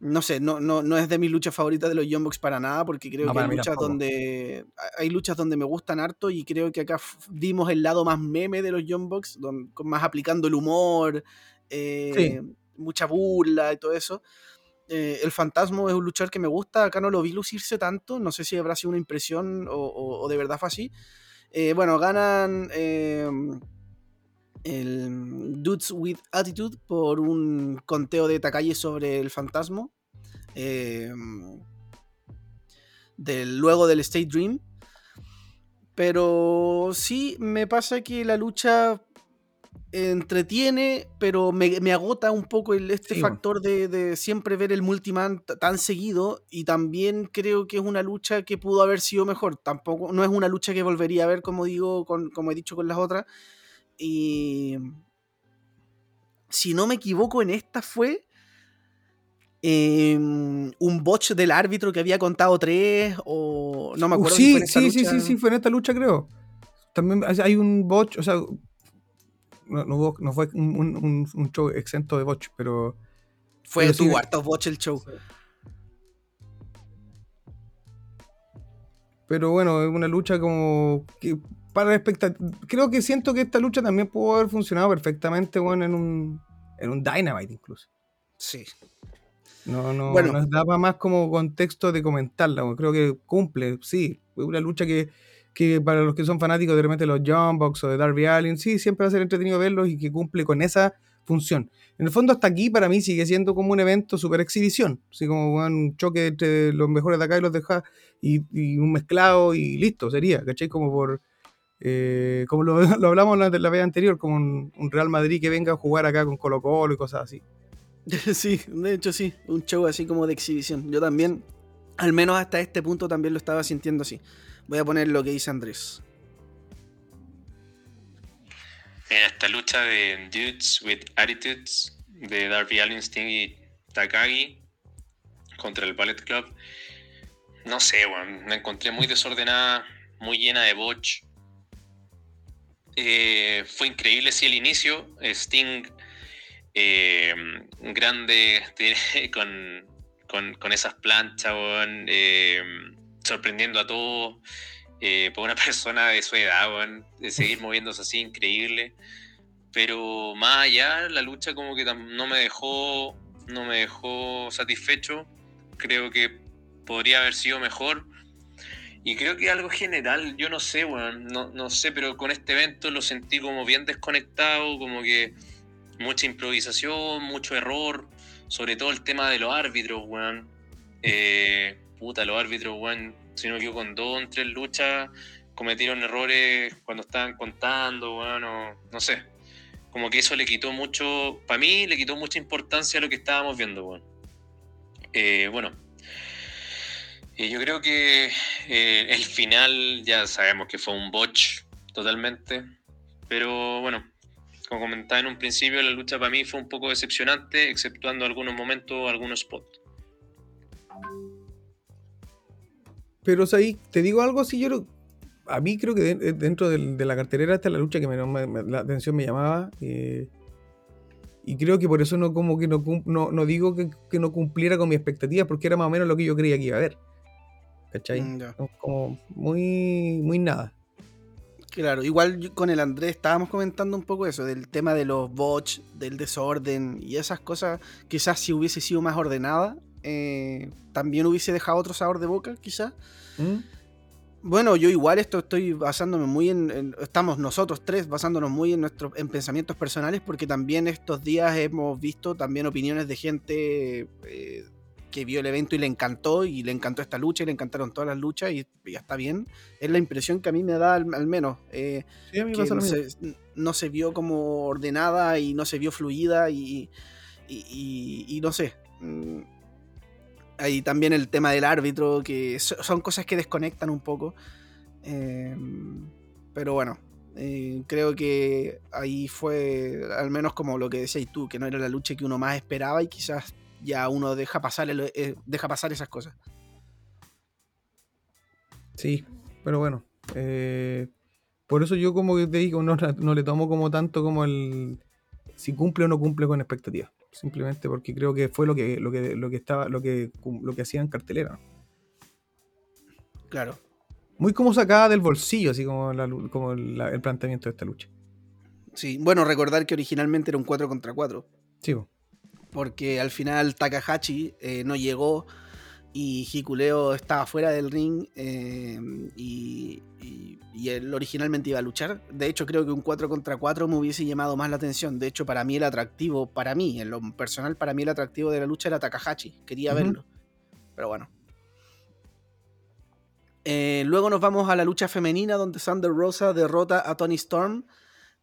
No sé, no, no, no es de mis luchas favoritas de los Young Bucks para nada, porque creo que hay luchas, donde, hay luchas donde me gustan harto y creo que acá dimos el lado más meme de los Young Bucks, más aplicando el humor, eh, mucha burla y todo eso. Eh, el fantasma es un luchador que me gusta, acá no lo vi lucirse tanto, no sé si habrá sido una impresión o, o de verdad fue así. bueno, ganan el Dudes with Attitude por un conteo de Takagi sobre el fantasma. Em, del, luego del State Dream. Pero sí me pasa que la lucha entretiene, pero me, agota un poco el, este factor de, siempre ver el multiman tan seguido. Y también creo que es una lucha que pudo haber sido mejor. Tampoco, no es una lucha que volvería a ver, como digo, como he dicho con las otras y si no me equivoco, en esta fue em, un botch del árbitro que había contado tres, o no me acuerdo. Sí, sí, sí, sí, sí, fue en esta lucha, creo. También hay un botch, o sea, no, no, fue un, show exento de botch, pero. Fue tu sí, hartos botch el show. Pero bueno, es una lucha como que para expectativa. Creo que siento que esta lucha también pudo haber funcionado perfectamente, bueno, en un, en un Dynamite incluso. Sí. No, no, bueno. nos daba más como contexto de comentarla. Creo que cumple, sí. Una lucha que, que para los que son fanáticos de repente los John Box o de Darby Allin, sí, siempre va a ser entretenido verlos y que cumple con esa función. En el fondo, hasta aquí para mí sigue siendo como un evento super exhibición. Así como un choque entre los mejores de acá y los de acá y, y un mezclado y listo, sería, ¿cachai? Como por eh, como [LAUGHS] lo, hablamos la, la vez anterior, como un, Real Madrid que venga a jugar acá con Colo Colo y cosas así. [LAUGHS] Sí, de hecho sí, un show así como de exhibición. Yo también, al menos hasta este punto también lo estaba sintiendo así. Voy a poner lo que dice Andrés. En esta lucha de Dudes with Attitudes de Darby Allin, Sting y Takagi contra el Ballet Club, no sé, bueno, me encontré muy desordenada, muy llena de botch eh, fue increíble, sí, el inicio. Sting, eh, grande, [LAUGHS] con, esas planchas, eh, sorprendiendo a todos. por una [LAUGHS] persona de su edad, de seguir [LAUGHS] moviéndose así, increíble. Pero más allá, la lucha como que no me dejó, no me dejó satisfecho. Creo que podría haber sido mejor. Y creo que algo general, yo no sé, weón, no, no sé, pero con este evento lo sentí como bien desconectado, como que mucha improvisación, mucho error, sobre todo el tema de los árbitros, weón. Eh, puta, los árbitros, weón, si no equivoco, con dos o tres luchas cometieron errores cuando estaban contando, weón, no sé. Como que eso le quitó mucho, para mí le quitó mucha importancia a lo que estábamos viendo, weón. Eh, bueno, yo creo que eh, el final ya sabemos que fue un botch totalmente, pero bueno, como comentaba en un principio, la lucha para mí fue un poco decepcionante, exceptuando algunos momentos, algunos spots. Pero ahí te digo algo así, yo a mí creo que dentro de, la carterera está la lucha que me, la atención me llamaba. Eh, y creo que por eso no como que no, no, digo que, no cumpliera con mis expectativas, porque era más o menos lo que yo creía que iba a haber. ¿Cachai? Mm, como muy, muy nada. Claro, igual con el Andrés estábamos comentando un poco eso, del tema de los bots, del desorden y esas cosas, quizás si hubiese sido más ordenada, eh, también hubiese dejado otro sabor de boca, quizás. ¿Mm? Bueno, yo igual esto estoy basándome muy en, estamos nosotros tres basándonos muy en nuestros en pensamientos personales porque también estos días hemos visto también opiniones de gente eh, que vio el evento y le encantó, y le encantó esta lucha, y le encantaron todas las luchas, y ya está bien. Es la impresión que a mí me da, al, menos. Eh, sí, a mí no, se, no, se, vio como ordenada y no se vio fluida, y, y, no sé. Mm, hay también el tema del árbitro, que son cosas que desconectan un poco. Em, pero bueno, eh, creo que ahí fue al menos como lo que decías tú, que no era la lucha que uno más esperaba y quizás ya uno deja pasar, eh, deja pasar esas cosas. Sí, pero bueno. Eh, por eso yo como que te digo, no, le tomo como tanto como el si cumple o no cumple con expectativas. Simplemente porque creo que fue lo que, lo que, lo que estaba, lo que, lo que hacía en cartelera. Claro. Muy como sacada del bolsillo, así como, como el planteamiento de esta lucha. Sí, bueno, recordar que originalmente era un 4 contra 4. Sí porque al final Takahashi eh, no llegó y Hikuleo estaba fuera del ring eh, y, él originalmente iba a luchar. De hecho, creo que un 4 contra 4 me hubiese llamado más la atención. De hecho, para mí el atractivo, para mí, en lo personal, para mí el atractivo de la lucha era Takahashi. Quería verlo. Pero bueno. Eh, luego nos vamos a la lucha femenina donde Sander Rosa derrota a Tony Storm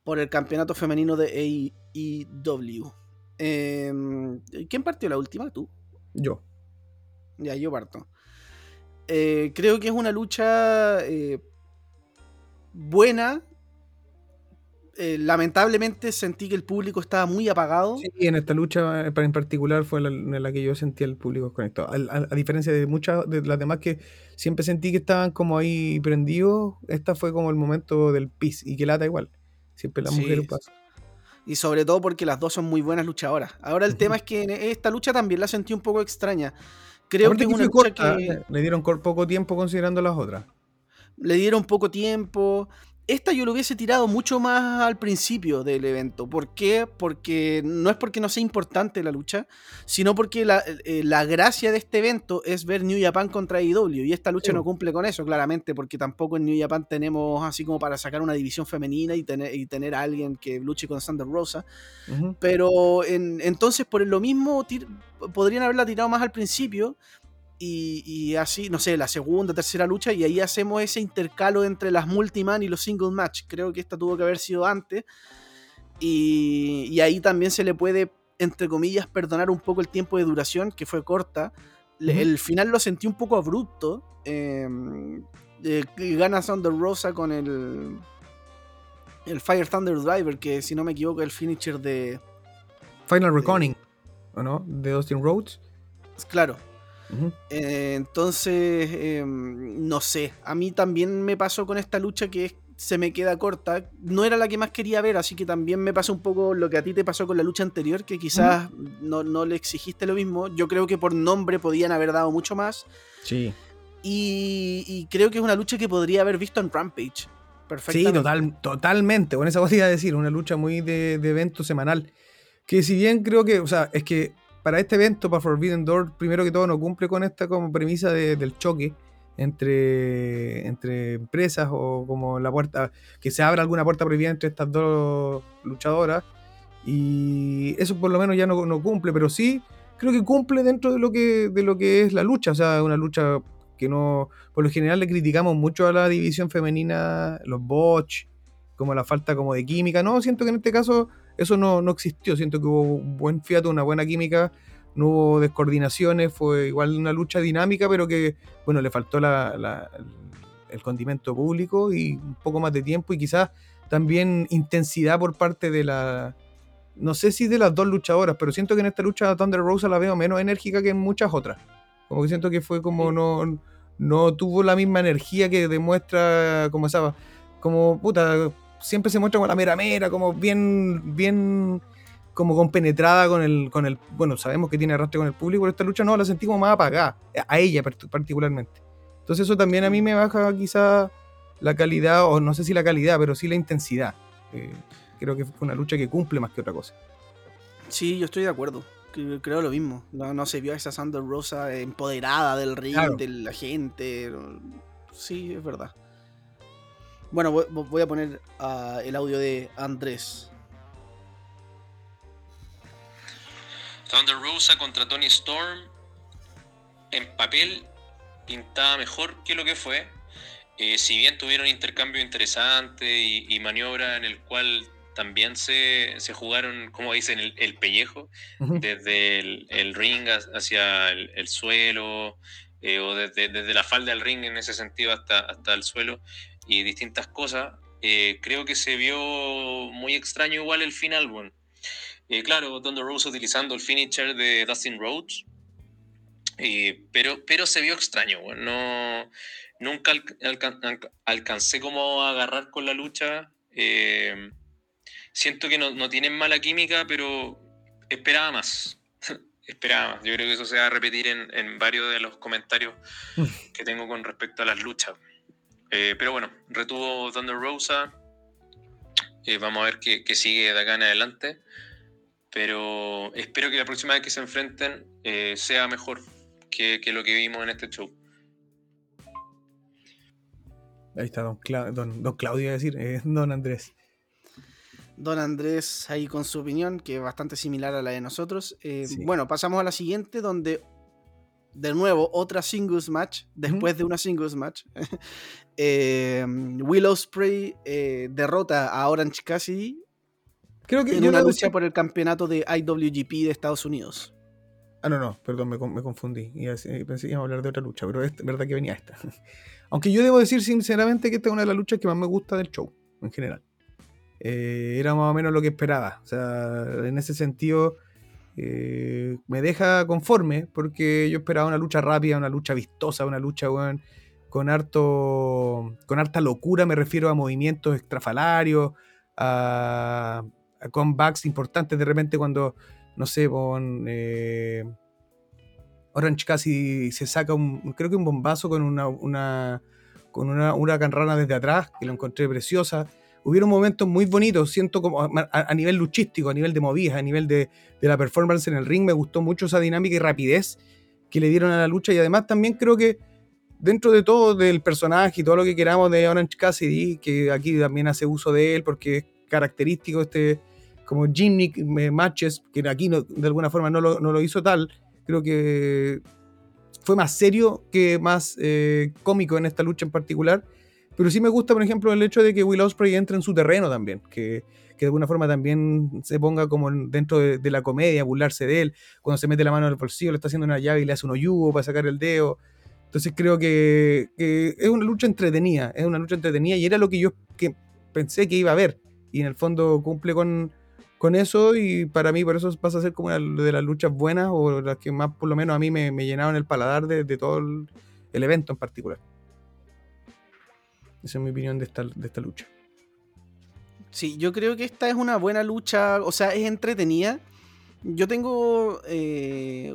por el campeonato femenino de AEW. Em, ¿Quién partió la última? ¿Tú? Yo. Ya, yo parto. Eh, creo que es una lucha eh, buena. Eh, lamentablemente sentí que el público estaba muy apagado. Sí, en esta lucha en particular fue la, en la que yo sentí el público desconectado. A, diferencia de muchas de las demás que siempre sentí que estaban como ahí prendidos, esta fue como el momento del pis y que lata igual. Siempre la mujer pasa. Y sobre todo porque las dos son muy buenas luchadoras. Ahora el tema es que en esta lucha también la sentí un poco extraña. Creo que es una lucha que... Le dieron poco tiempo considerando las otras. Le dieron poco tiempo. Esta yo lo hubiese tirado mucho más al principio del evento. ¿Por qué? Porque no es porque no sea importante la lucha, sino porque la, eh, gracia de este evento es ver New Japan contra IW. E y esta lucha no cumple con eso, claramente, porque tampoco en New Japan tenemos así como para sacar una división femenina y tener, y tener a alguien que luche con Sander Rosa. Pero entonces, por lo mismo, podrían haberla tirado más al principio y, así, no sé, la segunda, tercera lucha, y ahí hacemos ese intercalo entre las multiman y los single match. Creo que esta tuvo que haber sido antes. Y, ahí también se le puede, entre comillas, perdonar un poco el tiempo de duración, que fue corta. El final lo sentí un poco abrupto. Em, eh, gana Thunder Rosa con el, el Fire Thunder Driver, que si no me equivoco, es el finisher de. Final Reckoning, ¿o no? De Austin Rhodes. Claro. Eh, entonces, em, no sé, a mí también me pasó con esta lucha que se me queda corta. No era la que más quería ver, así que también me pasó un poco lo que a ti te pasó con la lucha anterior, que quizás no, le exigiste lo mismo. Yo creo que por nombre podían haber dado mucho más. Sí. Y, creo que es una lucha que podría haber visto en Rampage. Sí, total, totalmente. Bueno, esa cosa iba a decir, una lucha muy de, evento semanal. Que si bien creo que, o sea, es que para este evento, para Forbidden Door, primero que todo no cumple con esta como premisa del choque entre, entre empresas o como la puerta, que se abra alguna puerta prohibida entre estas dos luchadoras. Y eso por lo menos ya no, no cumple, pero sí creo que cumple dentro de lo que, de lo que es la lucha. O sea, una lucha que no. Por lo general le criticamos mucho a la división femenina, los botch, como la falta como de química. No, siento que en este caso eso no, existió. Siento que hubo un buen fiato, una buena química, no hubo descoordinaciones, fue igual una lucha dinámica, pero que, bueno, le faltó la, el condimento público y un poco más de tiempo y quizás también intensidad por parte de la no sé si de las dos luchadoras, pero siento que en esta lucha Thunder Rosa la veo menos enérgica que en muchas otras. Como que siento que fue como no, no tuvo la misma energía que demuestra como esa, como puta, siempre se muestra como la mera mera, como bien, bien, como compenetrada con el, con el, bueno, sabemos que tiene arrastre con el público, pero esta lucha no, la sentí como más apagada, a ella particularmente. Entonces eso también a mí me baja quizá la calidad, o no sé si la calidad, pero sí la intensidad. Eh, creo que fue una lucha que cumple más que otra cosa. Sí, yo estoy de acuerdo. Creo lo mismo. No, se vio a esa Sandra Rosa empoderada del ring, de la gente. Sí, es verdad. Bueno, voy a poner ah, el audio de Andrés. Thunder Rosa contra Tony Storm en papel pintaba mejor que lo que fue. Eh, si bien tuvieron intercambio interesante y, y, maniobra en el cual también se, jugaron, como dicen, el, pellejo, desde el, ring hacia el, suelo, eh, o desde, la falda del ring en ese sentido hasta, hasta el suelo, y distintas cosas. Eh, creo que se vio muy extraño igual el final, bueno. Eh, claro, Thunder Rose utilizando el finisher de Dustin Rhodes, pero, pero se vio extraño, bueno. no, nunca alcancé como a agarrar con la lucha siento que no, tienen mala química, pero esperaba más. [LAUGHS] esperaba más. Yo creo que eso se va a repetir en, varios de los comentarios que tengo con respecto a las luchas. Eh, pero bueno, retuvo Thunder Rosa. Eh, vamos a ver qué, sigue de acá en adelante. Pero espero que la próxima vez que se enfrenten eh, sea mejor que, lo que vimos en este show. Ahí está don, don, don Claudio, a decir, don Andrés. Don Andrés ahí con su opinión, que es bastante similar a la de nosotros. Eh, bueno, pasamos a la siguiente, donde de nuevo otra singles match, después de una singles match. [LAUGHS] eh, Willow Spray eh, derrota a Orange Cassidy Creo que en una lucha por el campeonato de IWGP de Estados Unidos. Ah, no, no, perdón, me, confundí. pensé que íbamos a hablar de otra lucha, pero es verdad que venía esta. [LAUGHS] Aunque yo debo decir sinceramente que esta es una de las luchas que más me gusta del show, en general. Eh, era más o menos lo que esperaba. O sea, en ese sentido eh, me deja conforme porque yo esperaba una lucha rápida, una lucha vistosa, una lucha con harto con harta locura, me refiero a movimientos extrafalarios, a, a comebacks importantes de repente cuando, no sé, con eh, Orange casi se saca un, creo que un bombazo con una, una con una huracán rana desde atrás, que lo encontré preciosa hubieron momentos muy bonitos, siento como a, nivel luchístico, a nivel de movidas, a nivel de, la performance en el ring, me gustó mucho esa dinámica y rapidez que le dieron a la lucha. Y además también creo que dentro de todo del personaje y todo lo que queramos de Orange Cassidy, que aquí también hace uso de él porque es característico este como gimmick eh, matches, que aquí de alguna forma no lo, hizo tal, creo que fue más serio que más eh, cómico en esta lucha en particular pero sí me gusta, por ejemplo, el hecho de que Will Ospreay entre en su terreno también, que, de alguna forma también se ponga como dentro de, la comedia, burlarse de él, cuando se mete la mano en el bolsillo, le está haciendo una llave y le hace un hoyugo para sacar el dedo. Entonces creo que, es una lucha entretenida, es una lucha entretenida y era lo que yo que pensé que iba a ver. Y en el fondo cumple con, con eso y para mí por eso pasa a ser como una de las luchas buenas o las que más por lo menos a mí me, llenaron el paladar de, todo el evento en particular. Esa es mi opinión de esta, de esta lucha. Sí, yo creo que esta es una buena lucha, o sea, es entretenida. Yo tengo, eh,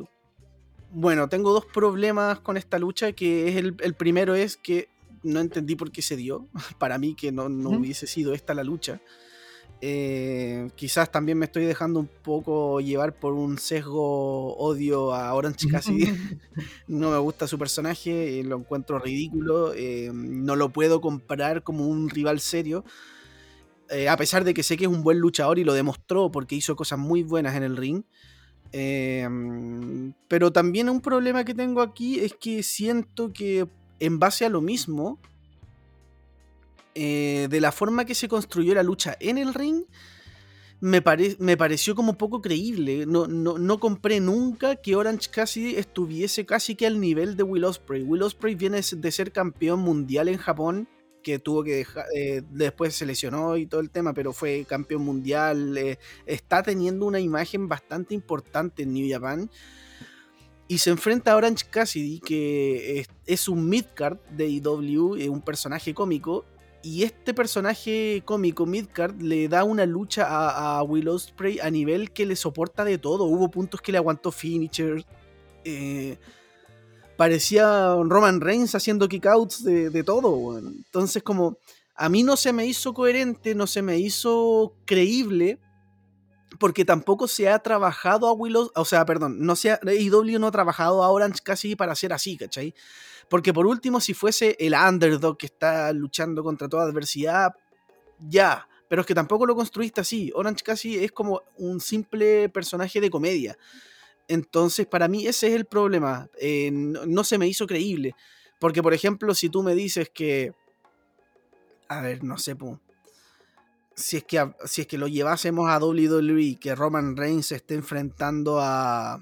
bueno, tengo dos problemas con esta lucha, que es el, primero es que no entendí por qué se dio. [LAUGHS] Para mí que no, no hubiese sido esta la lucha. Eh, quizás también me estoy dejando un poco llevar por un sesgo odio a Orange Cassidy. [LAUGHS] [LAUGHS] no me gusta su personaje, eh, lo encuentro ridículo. Eh, no lo puedo comparar como un rival serio. a pesar de que sé que es un buen luchador y lo demostró porque hizo cosas muy buenas en el ring. pero también un problema que tengo aquí es que siento que en base a lo mismo, eh, de la forma que se construyó la lucha en el ring, me, pareció como poco creíble. No, compré nunca que Orange Cassidy estuviese casi que al nivel de Will Ospreay. Will Ospreay viene de ser campeón mundial en Japón, que tuvo que dejar, eh, después se lesionó y todo el tema, pero fue campeón mundial. Eh, está teniendo una imagen bastante importante en New Japan. Y se enfrenta a Orange Cassidy, que es, es un midcard de IW, un personaje cómico, y este personaje cómico, Midcard, le da una lucha a, a Will Ospreay a nivel que le soporta de todo. Hubo puntos que le aguantó finisher. Eh, parecía Roman Reigns haciendo kickouts de, de todo. Entonces, como a mí no se me hizo coherente, no se me hizo creíble, porque tampoco se ha trabajado a Willow, o sea, perdón, no se ha, IW no ha trabajado a Orange casi para ser así, ¿cachai? Porque por último, si fuese el underdog que está luchando contra toda adversidad, ya. Pero es que tampoco lo construiste así. Orange casi es como un simple personaje de comedia. Entonces, para mí ese es el problema. Eh, no, se me hizo creíble. Porque, por ejemplo, si tú me dices que... A ver, no sé, si es que, si es que lo llevásemos a WWE, que Roman Reigns se esté enfrentando a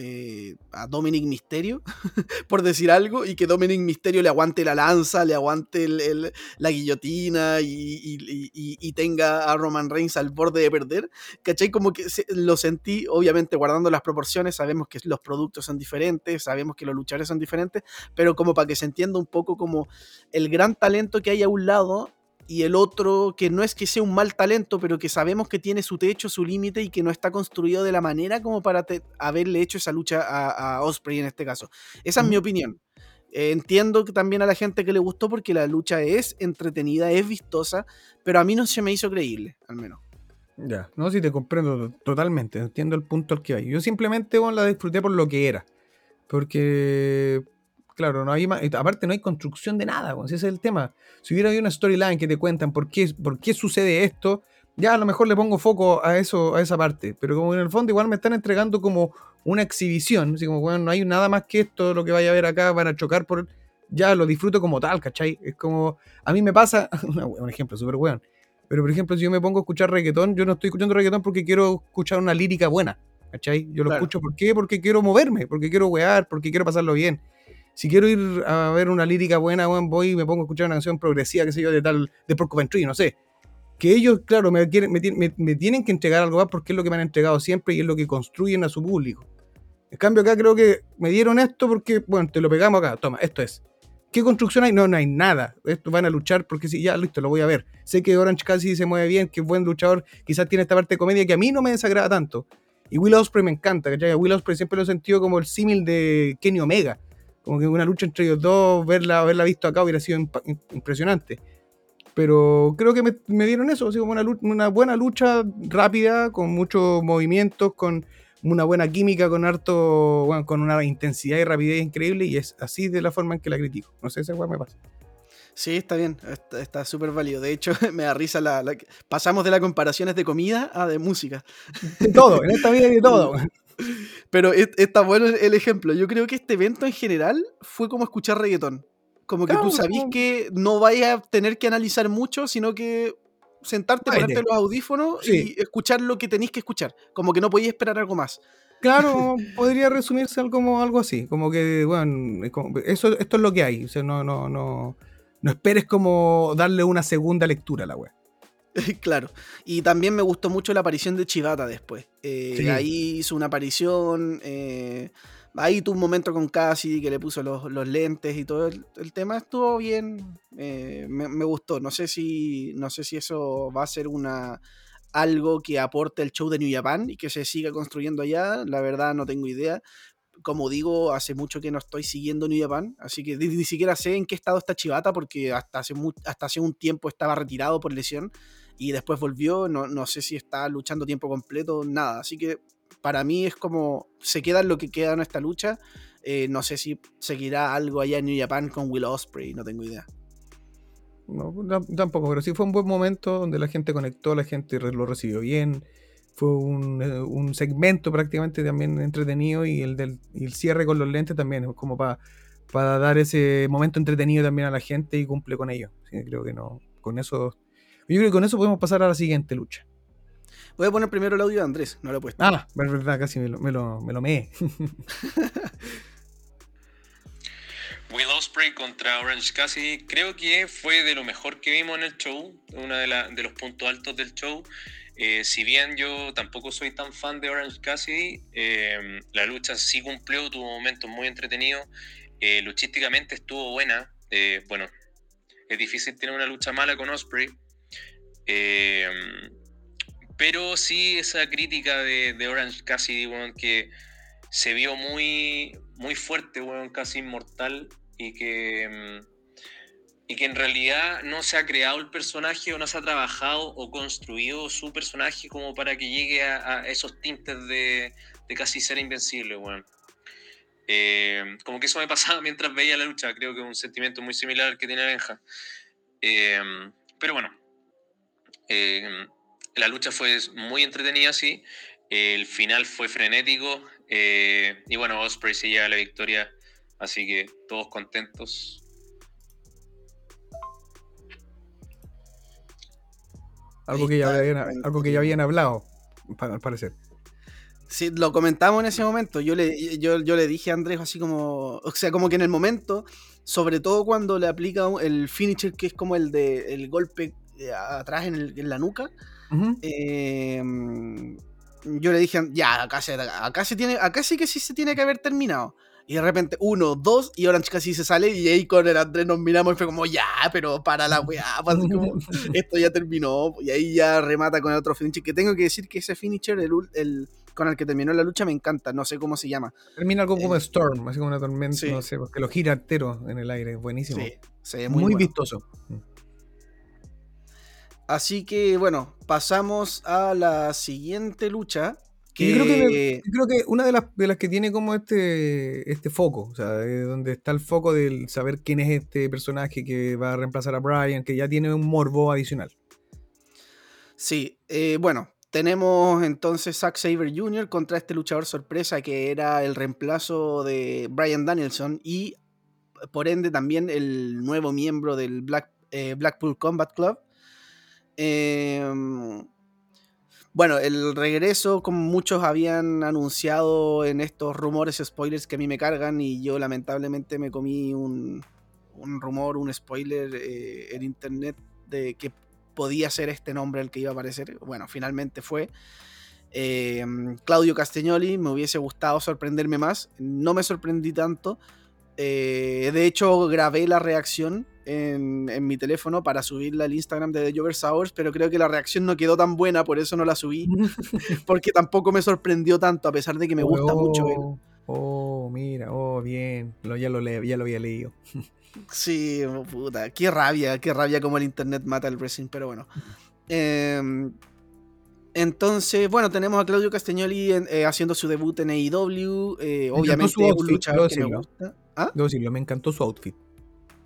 eh, a Dominic Misterio, [LAUGHS] por decir algo, y que Dominic Misterio le aguante la lanza, le aguante la guillotina y, tenga a Roman Reigns al borde de perder. ¿Cachai? Como que lo sentí, obviamente guardando las proporciones, sabemos que los productos son diferentes, sabemos que los luchadores son diferentes, pero como para que se entienda un poco como el gran talento que hay a un lado y el otro que no es que sea un mal talento, pero que sabemos que tiene su techo, su límite y que no está construido de la manera como para haberle hecho esa lucha a, Osprey en este caso. Esa es mi opinión. Eh, entiendo que también a la gente que le gustó porque la lucha es entretenida, es vistosa, pero a mí no se me hizo creíble, al menos. Ya, no, si te comprendo totalmente, entiendo el punto al que hay. Yo simplemente la disfruté por lo que era. Porque Claro, no hay aparte no hay construcción de nada, ese es el tema. Si hubiera una storyline que te cuentan por qué, por qué sucede esto, ya a lo mejor le pongo foco a eso, a esa parte. Pero como en el fondo igual me están entregando como una exhibición, así como bueno, no hay nada más que esto, lo que vaya a ver acá, van a chocar por. Ya lo disfruto como tal, ¿cachai? Es como. A mí me pasa. [LAUGHS] un ejemplo súper weón. Pero por ejemplo, si yo me pongo a escuchar reggaetón, yo no estoy escuchando reggaetón porque quiero escuchar una lírica buena. ¿Cachai? Yo lo escucho ¿por qué? porque quiero moverme, porque quiero wear, porque quiero pasarlo bien si quiero ir a ver una lírica buena, voy y me pongo a escuchar una canción progresiva, qué sé yo, de tal, de Porcupine Tree, no sé. Que ellos, claro, me, quieren, me, tienen que entregar algo más porque es lo que me han entregado siempre y es lo que construyen a su público. En cambio, acá creo que me dieron esto porque, bueno, te lo pegamos acá, toma, esto es. ¿Qué construcción hay? No, no hay nada. Esto van a luchar porque si ya, listo, lo voy a ver. Sé que Orange casi se mueve bien, que es buen luchador, quizás tiene esta parte de comedia que a mí no me desagrada tanto. Y Will Ospreay me encanta, ¿cachai? Will Ospreay siempre lo he sentido como el símil de Kenny Omega. Como que una lucha entre ellos dos, verla, haberla visto acá hubiera sido impresionante. Pero creo que me, dieron eso, así como una, una, buena lucha rápida, con muchos movimientos, con una buena química, con harto, bueno, con una intensidad y rapidez increíble, y es así de la forma en que la critico. No sé, ese igual me pasa. Sí, está bien, está súper válido. De hecho, [LAUGHS] me da risa la, Pasamos de las comparaciones de comida a de música. De todo, en esta vida de todo. [LAUGHS] [LAUGHS] Pero está bueno el ejemplo. Yo creo que este evento en general fue como escuchar reggaetón. Como que tú sabís que no vayas a tener que analizar mucho, sino que sentarte, ponerte los audífonos y escuchar lo que tenéis que escuchar. Como que no podías esperar algo más. Claro, [LAUGHS] podría resumirse como algo así. Como que, bueno, eso, esto es lo que hay. O sea, no, no, no, no esperes como darle una segunda lectura a la web. [LAUGHS] claro. Y también me gustó mucho la aparición de Chivata después. Eh, ahí hizo una aparición. Eh, ahí tuvo un momento con Cassidy que le puso los, lentes y todo el, tema. Estuvo bien. Eh, me, gustó. No sé si. No sé si eso va a ser una. algo que aporte el show de New Japan y que se siga construyendo allá. La verdad no tengo idea. Como digo, hace mucho que no estoy siguiendo New Japan, así que ni, siquiera sé en qué estado está Chivata, porque hasta hace, hasta hace un tiempo estaba retirado por lesión y después volvió, no, no sé si está luchando tiempo completo, nada, así que para mí es como se queda lo que queda en esta lucha. Eh, no sé si seguirá algo allá en New Japan con Will Osprey, no tengo idea. No, tampoco, pero sí fue un buen momento donde la gente conectó, la gente lo recibió bien. Fue un, eh, segmento prácticamente también entretenido y el del el cierre con los lentes también, como para para dar ese momento entretenido también a la gente y cumple con ello. creo que no, con eso, yo creo que con eso podemos pasar a la siguiente lucha. Voy a poner primero el audio de Andrés, no lo he puesto. Ah, es verdad, casi me lo, me lo, me [LAUGHS] Will Ospreay contra Orange Cassidy, creo que fue de lo mejor que vimos en el show, uno de, de los puntos altos del show. Eh, si bien yo tampoco soy tan fan de Orange Cassidy, eh, la lucha sí cumplió, tuvo momentos muy entretenidos, eh, luchísticamente estuvo buena. bueno, es difícil tener una lucha mala con Osprey. Pero sí esa crítica de, Orange Cassidy, que se vio muy, muy fuerte, casi inmortal, y que, mm, y que en realidad no se ha creado el personaje o no se ha trabajado o construido su personaje como para que llegue a, esos tintes de, casi ser invencible, bueno. Eh, como que eso me pasaba [LAUGHS] mientras veía la lucha, creo que es un sentimiento muy similar al que tiene Benja. Eh, pero bueno, eh, la lucha fue muy entretenida, sí. El final fue frenético. Eh, y bueno, Osprey se lleva la victoria. Así que todos contentos. Algo que, ya habían, algo que ya habían hablado, al parecer. Sí, lo comentamos en ese momento. Yo le, yo, le dije a Andrés así como. O sea, como que en el momento, sobre todo cuando le aplica el finisher, que es como el de el golpe eh, atrás en la nuca Em, yo le dije, ya, acá, se, acá, se tiene, acá sí que sí se tiene que haber terminado. Y de repente, uno, dos, y Orange casi se sale. Y ahí con el Andrés nos miramos y fue como, ya, pero para la weá. [LAUGHS] Pues, [LAUGHS] esto ya terminó. Y ahí ya remata con el otro finisher. Que tengo que decir que ese finisher, el, el, con el que terminó la lucha, me encanta. No sé cómo se llama. Termina algo como eh, Storm, así como una tormenta, no sé, porque lo gira entero en el aire. Buenísimo. Sí, muy, vistoso. Así que bueno, pasamos a la siguiente lucha. Que... Yo creo que, una de las, de las que tiene como este, este foco, o sea, donde está el foco del saber quién es este personaje que va a reemplazar a Brian, que ya tiene un morbo adicional. Sí, eh, bueno, tenemos entonces Zack Saber Jr. contra este luchador sorpresa que era el reemplazo de Brian Danielson y por ende también el nuevo miembro del Black, eh, Blackpool Combat Club. Em, bueno, el regreso, como muchos habían anunciado en estos rumores, spoilers que a mí me cargan, y yo lamentablemente me comí un, rumor, un spoiler eh, en internet de que podía ser este nombre el que iba a aparecer. Bueno, finalmente fue. Em, Claudio Castagnoli, me hubiese gustado sorprenderme más, no me sorprendí tanto. Eh, de hecho, grabé la reacción en, mi teléfono para subirla al Instagram de The Jover Hours, pero creo que la reacción no quedó tan buena, por eso no la subí. [LAUGHS] porque tampoco me sorprendió tanto, a pesar de que me gusta mucho él. Oh, mira, oh, bien. Lo, ya, lo ya lo había leído. [LAUGHS] sí, puta. Qué rabia, qué rabia como el internet mata el wrestling, pero bueno. Em, entonces, bueno, tenemos a Claudio Castagnoli eh, haciendo su debut en AEW. Eh, obviamente, un luchador que me gusta. ¿Ah? Debo decirlo, me encantó su outfit.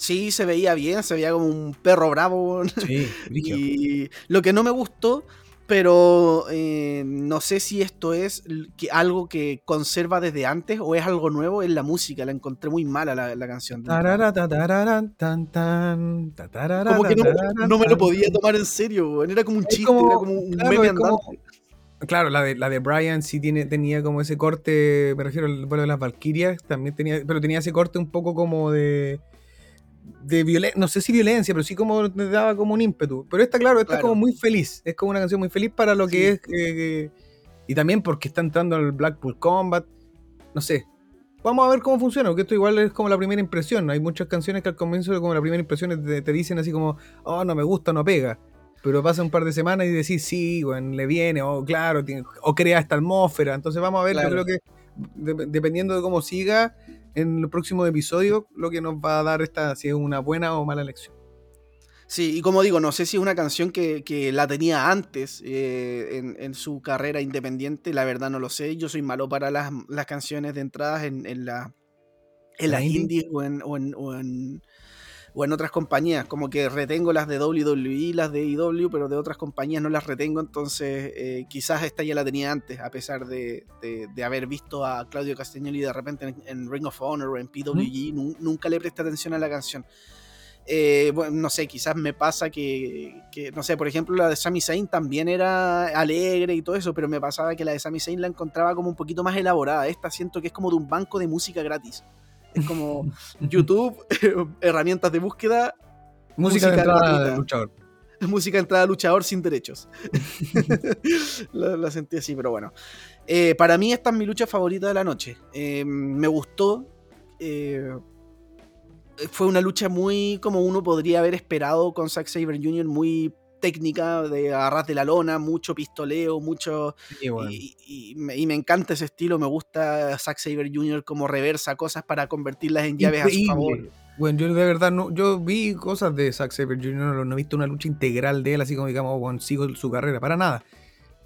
Sí, se veía bien, se veía como un perro bravo. Sí, [LAUGHS] y lo que no me gustó, pero eh, no sé si esto es algo que conserva desde antes o es algo nuevo, en la música. La encontré muy mala la, canción. Como que no, me lo podía tomar en serio, era como un chiste, era como un meme andante. Claro, la de, la de Brian sí tiene, tenía como ese corte, me refiero al vuelo de las Valkyrias, también tenía, pero tenía ese corte un poco como de de violencia, no sé si violencia, pero sí como te daba como un ímpetu. Pero esta, claro, esta es como muy feliz, es como una canción muy feliz para lo que es. Eh, y también porque está entrando al Blackpool Combat, no sé. Vamos a ver cómo funciona, porque esto igual es como la primera impresión. Hay muchas canciones que al comienzo, como la primera impresión, te, dicen así como, oh, no me gusta, no pega. Pero pasa un par de semanas y decís, sí, bueno, le viene, o claro, o crea esta atmósfera. Entonces vamos a ver, yo creo que dependiendo de cómo siga en el próximo episodio, lo que nos va a dar esta, si es una buena o mala elección. Sí, y como digo, no sé si es una canción que, la tenía antes eh, en, su carrera independiente, la verdad no lo sé. Yo soy malo para las, canciones de entradas en, la, en las indies o en, o en, otras compañías. Como que retengo las de WWE, las de IW, pero de otras compañías no las retengo. Entonces, eh, quizás esta ya la tenía antes, a pesar de, haber visto a Claudio Castagnoli de repente en, Ring of Honor o en PWG. Nunca le presté atención a la canción. Eh, bueno, no sé, quizás me pasa que, no sé, por ejemplo, la de Sami Zayn también era alegre y todo eso, pero me pasaba que la de Sami Zayn la encontraba como un poquito más elaborada. Esta siento que es como de un banco de música gratis. Es como YouTube, [LAUGHS] herramientas de búsqueda. Música, de [LAUGHS] entrada de luchador. Música de entrada luchador sin derechos. [LAUGHS] la, sentí así, pero bueno. Eh, para mí esta es mi lucha favorita de la noche. Eh, me gustó fue una lucha muy como uno podría haber esperado con Zack Saber Jr., muy técnica de agarrar de la lona, mucho pistoleo, mucho... y, me, encanta ese estilo, me gusta Zack Saber Jr. como reversa cosas para convertirlas en llaves a su favor. Bueno, yo de verdad no, yo vi cosas de Zack Saber Jr., no he visto una lucha integral de él, así como digamos, bueno, sigo su carrera, para nada.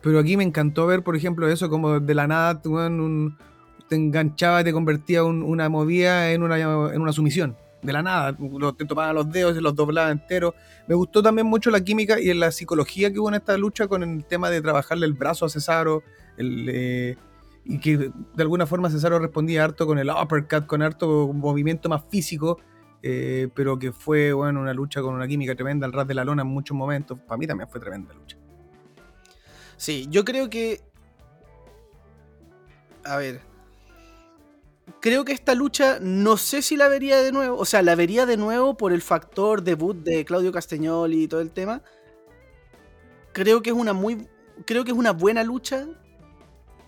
Pero aquí me encantó ver, por ejemplo, eso como de la nada te enganchaba y te convertía una movida en una, en una sumisión de la nada, te tomaban los dedos y los doblaba enteros. Me gustó también mucho la química y la psicología que hubo en esta lucha con el tema de trabajarle el brazo a Cesaro, eh, y que de alguna forma Cesaro respondía harto con el uppercut, con harto movimiento más físico, eh, pero que fue bueno, una lucha con una química tremenda al ras de la lona en muchos momentos. Para mí también fue tremenda lucha. Sí, yo creo que... A ver, creo que esta lucha no sé si la vería de nuevo. O sea, la vería de nuevo por el factor debut de Claudio Castagnoli y todo el tema. Creo que es una muy. Creo que es una buena lucha.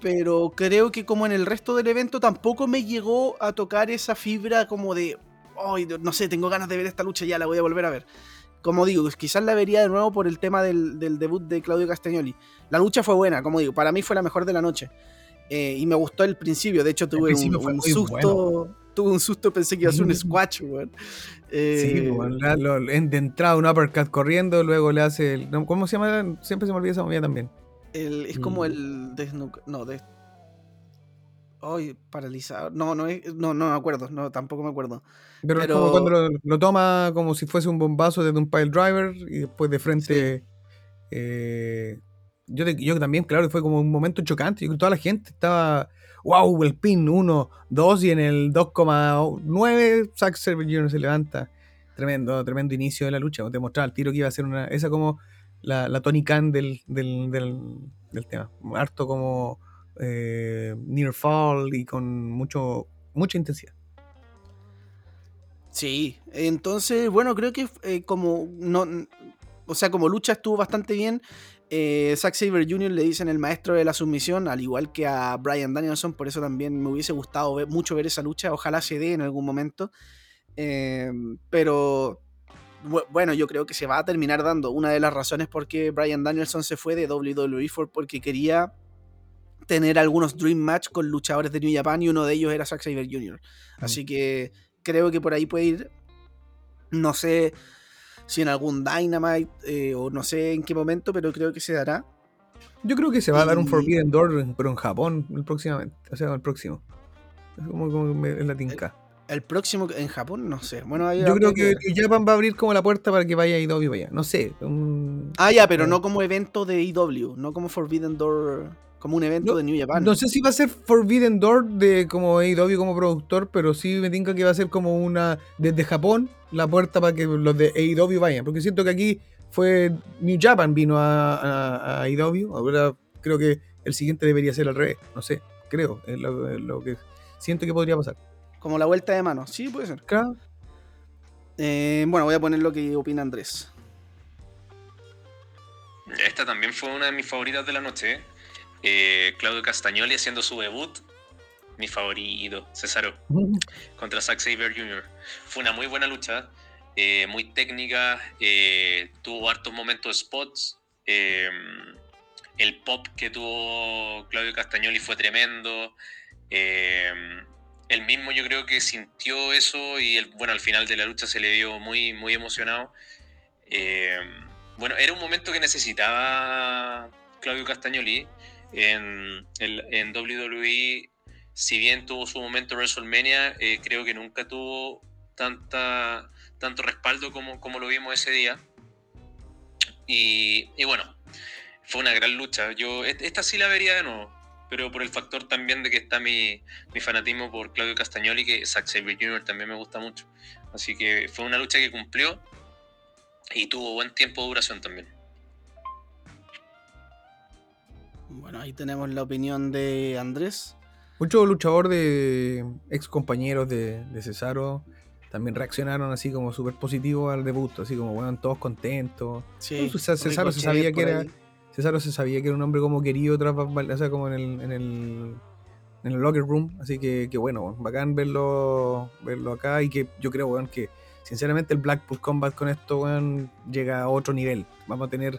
Pero creo que como en el resto del evento tampoco me llegó a tocar esa fibra como de. Ay, no sé, tengo ganas de ver esta lucha, ya la voy a volver a ver. Como digo, quizás la vería de nuevo por el tema del, del debut de Claudio Castagnoli. La lucha fue buena, como digo, para mí fue la mejor de la noche. Eh, y me gustó el principio, de hecho tuve un, susto. Tuve un susto, pensé que iba a ser un [LAUGHS] squash, weón. sí, eh, de entrada un uppercut corriendo, luego le hace el. ¿Cómo se llama? Siempre se me olvida esa movida también. es como mm. el. no, de. Ay, paralizado. No, no, no, no me acuerdo, no, tampoco me acuerdo. Pero, es como cuando lo, toma como si fuese un bombazo desde un pile driver y después de frente eh, yo, yo también, claro, fue como un momento chocante. Yo, toda la gente estaba, wow, el pin 1, 2 y en el 2,9 Zack Jr. se levanta. Tremendo, tremendo inicio de la lucha. Te mostraba el tiro que iba a ser una. Esa como la, la Tony Khan del, del, del, tema. Harto como eh, near fall y con mucho, mucha intensidad. Sí, entonces, bueno, creo que eh, como no, o sea, como lucha estuvo bastante bien. Eh, Zack Saber Jr. le dicen el maestro de la submisión, al igual que a Brian Danielson, por eso también me hubiese gustado mucho ver esa lucha, ojalá se dé en algún momento. Eh, pero bueno, yo creo que se va a terminar dando. Una de las razones por qué Brian Danielson se fue de WWE fue porque quería tener algunos Dream Match con luchadores de New Japan y uno de ellos era Zack Saber Jr. Así que creo que por ahí puede ir. No sé si en algún Dynamite eh, o no sé en qué momento, pero creo que se dará. Yo creo que se va a dar un Forbidden Door, pero en Japón próximamente, o sea, el próximo. Es como, como en la tinca. El, próximo en Japón, no sé. Bueno, Yo creo que, Japan va a abrir como la puerta para que vaya IW allá. No sé. Ah, ya, pero no como evento de IW, no como Forbidden Door como un evento de New Japan. No sé si va a ser Forbidden Door de como AEW como productor, pero sí me tinca que va a ser como una desde Japón la puerta para que los de AEW vayan, porque siento que aquí fue New Japan vino a, a, AEW, ahora creo que el siguiente debería ser al revés, no sé, creo, es lo, que siento que podría pasar. Como la vuelta de mano, sí puede ser. Claro. Eh, bueno, voy a poner lo que opina Andrés. Esta también fue una de mis favoritas de la noche. ¿Eh? Claudio Castagnoli haciendo su debut, mi favorito, Cesaro, [LAUGHS] contra Zack Saber Jr. Fue una muy buena lucha, eh, muy técnica, eh, tuvo hartos momentos spots. el pop que tuvo Claudio Castagnoli fue tremendo. Él mismo yo creo que sintió eso y bueno, al final de la lucha se le vio muy, muy emocionado. Bueno, era un momento que necesitaba Claudio Castagnoli en, WWE. Si bien tuvo su momento en WrestleMania, eh, creo que nunca tuvo tanta, tanto respaldo como, como lo vimos ese día. Y, bueno, fue una gran lucha. Yo esta sí la vería de nuevo pero por el factor también de que está mi, fanatismo por Claudio Castagnoli, que Zack Sabre Jr. también me gusta mucho. Así que fue una lucha que cumplió y tuvo buen tiempo de duración también. Bueno, ahí tenemos la opinión de Andrés. Muchos luchadores de ex compañeros de, Cesaro también reaccionaron así como súper positivo al debut, así como, bueno, todos contentos. Sí, Cesaro se sabía que era... Se sabía que era un hombre como querido tras o sea, como en el, en el, en el locker room. Así que, que, bueno, bacán verlo, verlo acá y que yo creo, weón, que sinceramente el Blackpool Combat con esto, weón, llega a otro nivel. Vamos a tener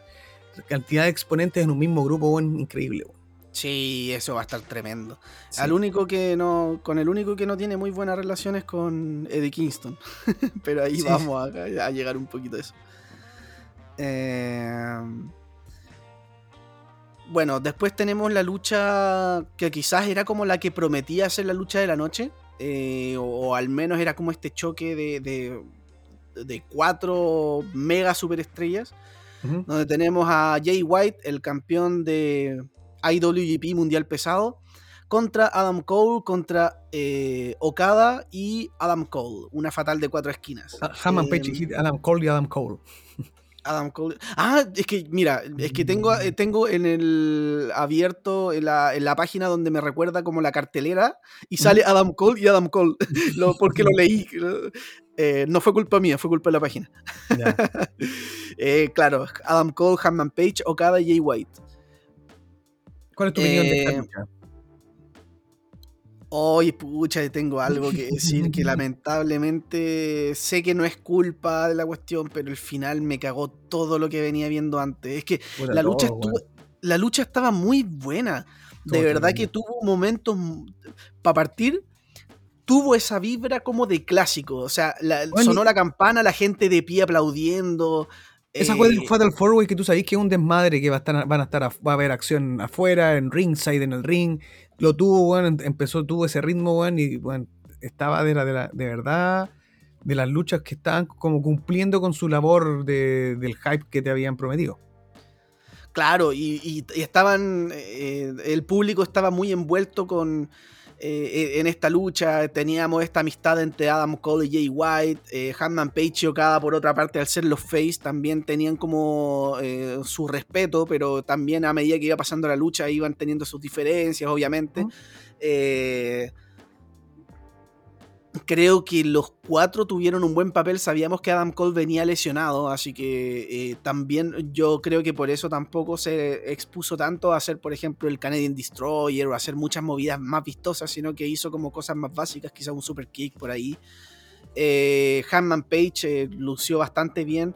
cantidad de exponentes en un mismo grupo, increíble. Sí, eso va a estar tremendo. Al único que no, con el único que no tiene muy buenas relaciones con Eddie Kingston. [LAUGHS] Pero ahí vamos a, a, llegar un poquito a eso. Eh, bueno, después tenemos la lucha que quizás era como la que prometía ser la lucha de la noche. Eh, o, al menos era como este choque de, de, cuatro mega superestrellas. Donde tenemos a Jay White, el campeón de IWGP Mundial Pesado, contra Adam Cole, contra eh, Okada y Adam Cole. Una fatal de cuatro esquinas. Hammond Page, em, Adam Cole y Adam Cole. Adam Cole. Ah, es que, mira, es que tengo, eh, tengo en el abierto en la, en la página donde me recuerda como la cartelera y sale Adam Cole y Adam Cole. [LAUGHS] lo, porque lo leí. Eh, no fue culpa mía, fue culpa de la página. [LAUGHS] eh, claro, Adam Cole, Hammond Page, Okada y Jay White. ¿Cuál es tu opinión de esta eh, lucha? Hoy, pucha, tengo algo que decir que [LAUGHS] lamentablemente sé que no es culpa de la cuestión, pero el final me cagó todo lo que venía viendo antes. Es que la lucha estuvo, la lucha estaba muy buena. De verdad que tuvo momentos para partir tuvo esa vibra como de clásico. O sea, sonó la campana, la gente de pie aplaudiendo. Esa fue el eh, Fatal Four que tú sabes que es un desmadre que va a estar, van a estar, va a haber acción afuera, en ringside, en el ring lo tuvo, bueno, empezó, tuvo ese ritmo, bueno, y bueno, estaba de, la, de, verdad de las luchas que estaban como cumpliendo con su labor del hype que te habían prometido. Claro, y, estaban, eh, el público estaba muy envuelto con, eh, en esta lucha. Teníamos esta amistad entre Adam Cole y Jay White. Eh, Hanman Page y Okada, por otra parte, al ser los face, también tenían como eh, su respeto, pero también a medida que iba pasando la lucha iban teniendo sus diferencias, obviamente. Creo que los cuatro tuvieron un buen papel. Sabíamos que Adam Cole venía lesionado, así que eh, también yo creo que por eso tampoco se expuso tanto a hacer, por ejemplo, el Canadian Destroyer o hacer muchas movidas más vistosas, sino que hizo como cosas más básicas, quizá un super kick por ahí. Eh, Hanman Page eh, lució bastante bien.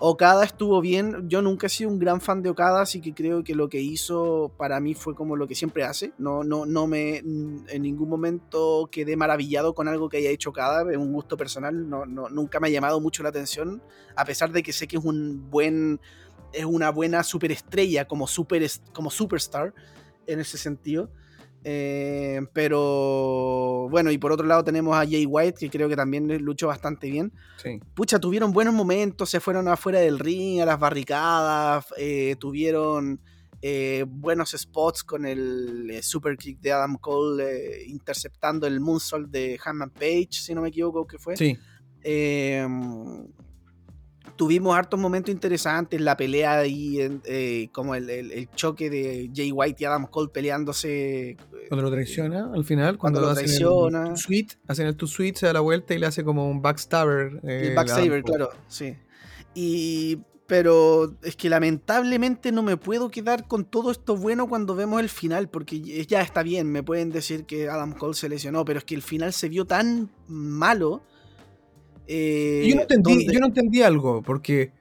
Okada estuvo bien. Yo nunca he sido un gran fan de Okada, así que creo que lo que hizo para mí fue como lo que siempre hace. No, no, no me en ningún momento quedé maravillado con algo que haya hecho Okada. Es un gusto personal. No, no, nunca me ha llamado mucho la atención. A pesar de que sé que es un buen. es una buena superestrella como super como superstar en ese sentido. Eh, pero bueno, y por otro lado tenemos a Jay White, que creo que también luchó bastante bien. Pucha, tuvieron buenos momentos, se fueron afuera del ring, a las barricadas, eh, tuvieron eh, buenos spots con el super kick de Adam Cole interceptando el moonsault de Hammond Page, si no me equivoco, que fue. Sí tuvimos hartos momentos interesantes, la pelea ahí, eh, como el, choque de Jay White y Adam Cole peleándose. Eh, cuando lo traiciona al final, cuando, lo traiciona. El suite, hacen el two suite, se da la vuelta y le hace como un backstabber. Eh, el backstabber, claro, sí. Y pero es que lamentablemente no me puedo quedar con todo esto bueno cuando vemos el final, porque ya está bien, me pueden decir que Adam Cole se lesionó, pero es que el final se vio tan malo yo, no entendí, yo no entendí algo, porque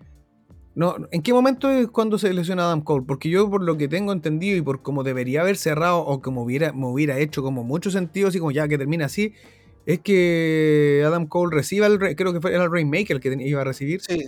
No, ¿En qué momento es cuando se lesiona Adam Cole? Porque yo, por lo que tengo entendido y por cómo debería haber cerrado o como hubiera, me hubiera hecho como mucho sentido, así como ya que termina así, es que Adam Cole reciba el. Creo que fue, era el Rainmaker el que iba a recibir. Sí.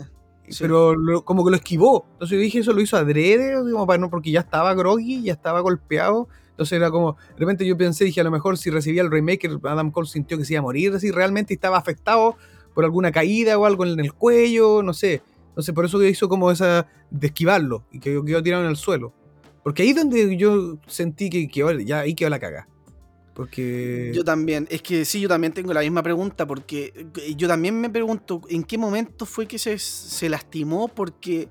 Pero como que lo esquivó. Entonces yo dije, eso lo hizo adrede, para no, porque ya estaba groggy, ya estaba golpeado. Entonces era como, de repente yo pensé, dije, a lo mejor si recibía el Rainmaker, Adam Cole sintió que se iba a morir, así realmente estaba afectado por alguna caída o algo en el cuello, no sé. Entonces por eso hizo como esa de esquivarlo y que quedó tirado en el suelo. Porque ahí es donde yo sentí que, ya ahí quedó la caga. Porque... Yo también, es que sí, yo también tengo la misma pregunta, porque eh, yo también me pregunto en qué momento fue que se, se lastimó, porque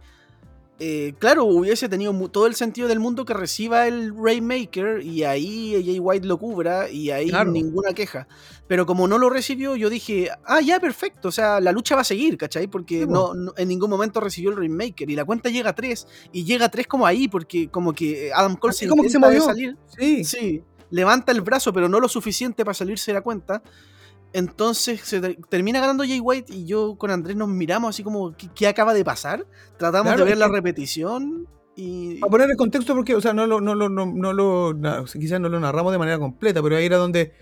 eh, claro, hubiese tenido todo el sentido del mundo que reciba el Rainmaker y ahí Jay White lo cubra y ahí ninguna queja. Pero como no lo recibió, yo dije, ah, ya, perfecto, o sea, la lucha va a seguir, ¿cachai? Porque no, en ningún momento recibió el Rainmaker y la cuenta llega a 3 y llega a 3 como ahí, porque como que Adam Cole se, como que se movió. salir. Sí. sí, levanta el brazo, pero no lo suficiente para salirse de la cuenta. Entonces se termina ganando Jay White y yo con Andrés nos miramos así como, ¿qué, acaba de pasar? Tratamos de ver la repetición y... A poner el contexto porque, o sea, no lo, no lo, no, lo quizás no lo narramos de manera completa, pero ahí era donde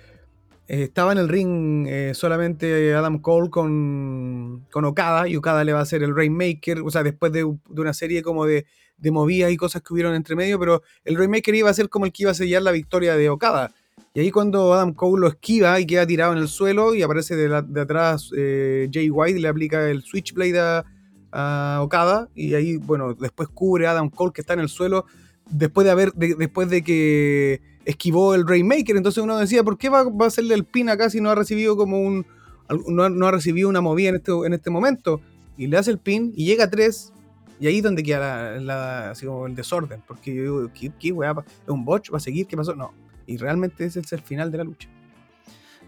eh, estaba en el ring eh, solamente Adam Cole con, con Okada y Okada le va a hacer el Rainmaker, o sea, después de, de una serie como de, de movidas y cosas que hubieron entre medio, pero el Rainmaker iba a ser como el que iba a sellar la victoria de Okada. Y ahí cuando Adam Cole lo esquiva y queda tirado en el suelo y aparece de, atrás eh, Jay White le aplica el Switchblade a, a, Okada y ahí, bueno, después cubre a Adam Cole que está en el suelo después de haber, después de que esquivó el Rainmaker. Entonces uno decía, ¿por qué va, a hacerle el pin acá si no ha recibido como un, no, ha recibido una movida en este, en este momento? Y le hace el pin y llega a tres y ahí es donde queda la, así como el desorden, porque yo digo, ¿qué, qué ¿Es un botch? ¿Va a seguir? ¿Qué pasó? No y realmente ese es el final de la lucha.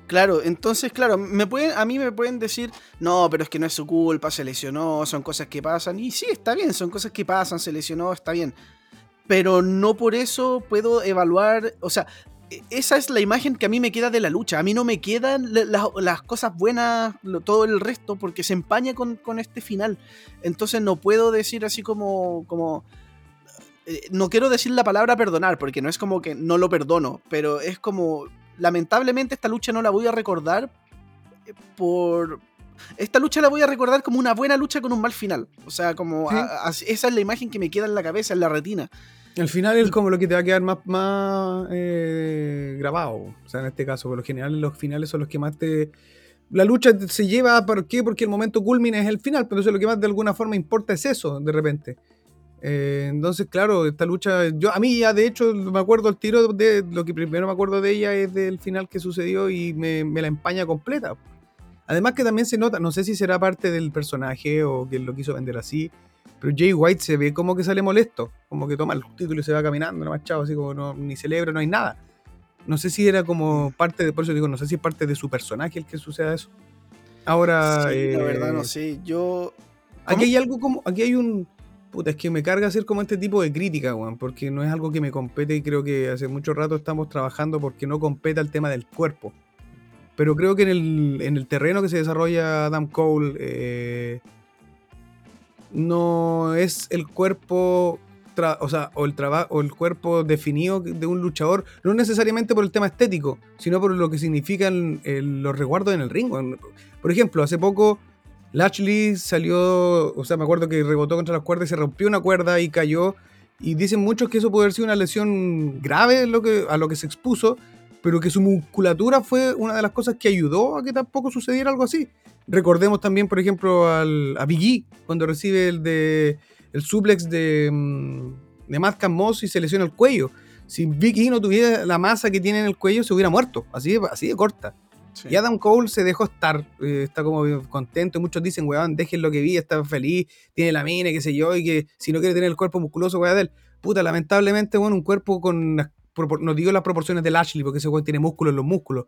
Claro, entonces, claro, me pueden, a mí me pueden decir, no, pero es que no es su culpa, se lesionó, son cosas que pasan. Y sí, está bien, son cosas que pasan, se lesionó, está bien. Pero no por eso puedo evaluar, o sea, e, esa es la imagen que a mí me queda de la lucha. A mí no me quedan las cosas buenas, todo el resto, porque se empaña con, con, este final. Entonces no puedo decir así como, como no quiero decir la palabra perdonar, porque no es como que no lo perdono, pero es como, lamentablemente esta lucha no la voy a recordar eh, por... Esta lucha la voy a recordar como una buena lucha con un mal final. O sea, como esa es la imagen que me queda en la cabeza, en la retina. El final es como lo que te va a quedar más, más eh, grabado. O sea, en este caso, por lo general, los finales son los que más te. La lucha se lleva, ¿por qué? Porque el momento culmina es el final, pero eso lo que más de alguna forma importa es eso, de repente. Eh, entonces, claro, esta lucha, yo a mí ya de hecho me acuerdo el tiro de lo que primero me acuerdo de ella es del final que sucedió y me, la empaña completa. Además que también se nota, no sé si será parte del personaje o que lo quiso vender así, pero Jay White se ve como que sale molesto, como que toma el título y se va caminando, nomás chavo, así como no, ni celebra, no hay nada. No sé si era como parte de, por eso digo, no sé si es parte de su personaje el que suceda eso. Ahora. Sí, la verdad no eh, sé. Yo. Aquí hay algo como. Aquí hay un Puta, es que me carga hacer como este tipo de crítica, weón, porque no es algo que me compete y creo que hace mucho rato estamos trabajando porque no compete el tema del cuerpo. Pero creo que en el, terreno que se desarrolla Adam Cole, eh, no es el cuerpo, o sea, o el, o el cuerpo definido de un luchador, no necesariamente por el tema estético, sino por lo que significan los resguardos en el ring. Por ejemplo, hace poco Lashley salió, o sea, me acuerdo que rebotó contra las cuerdas y se rompió una cuerda y cayó. Y dicen muchos que eso puede haber sido una lesión grave lo que, a lo que se expuso, pero que su musculatura fue una de las cosas que ayudó a que tampoco sucediera algo así. Recordemos también, por ejemplo, al, a Biggie, cuando recibe el, de, el suplex de, mm, de Matt Moss y se lesiona el cuello. Si Biggie no tuviera la masa que tiene en el cuello, se hubiera muerto, así así de corta. Y Adam Cole se dejó estar, eh, está como contento. Muchos dicen, weón, dejen lo que vi, está feliz, tiene la mina, qué sé yo, y que si no quiere tener el cuerpo musculoso, weón, de él. Puta, lamentablemente, bueno, un cuerpo con. No digo las proporciones del Ashley, porque ese weón tiene músculos en los músculos.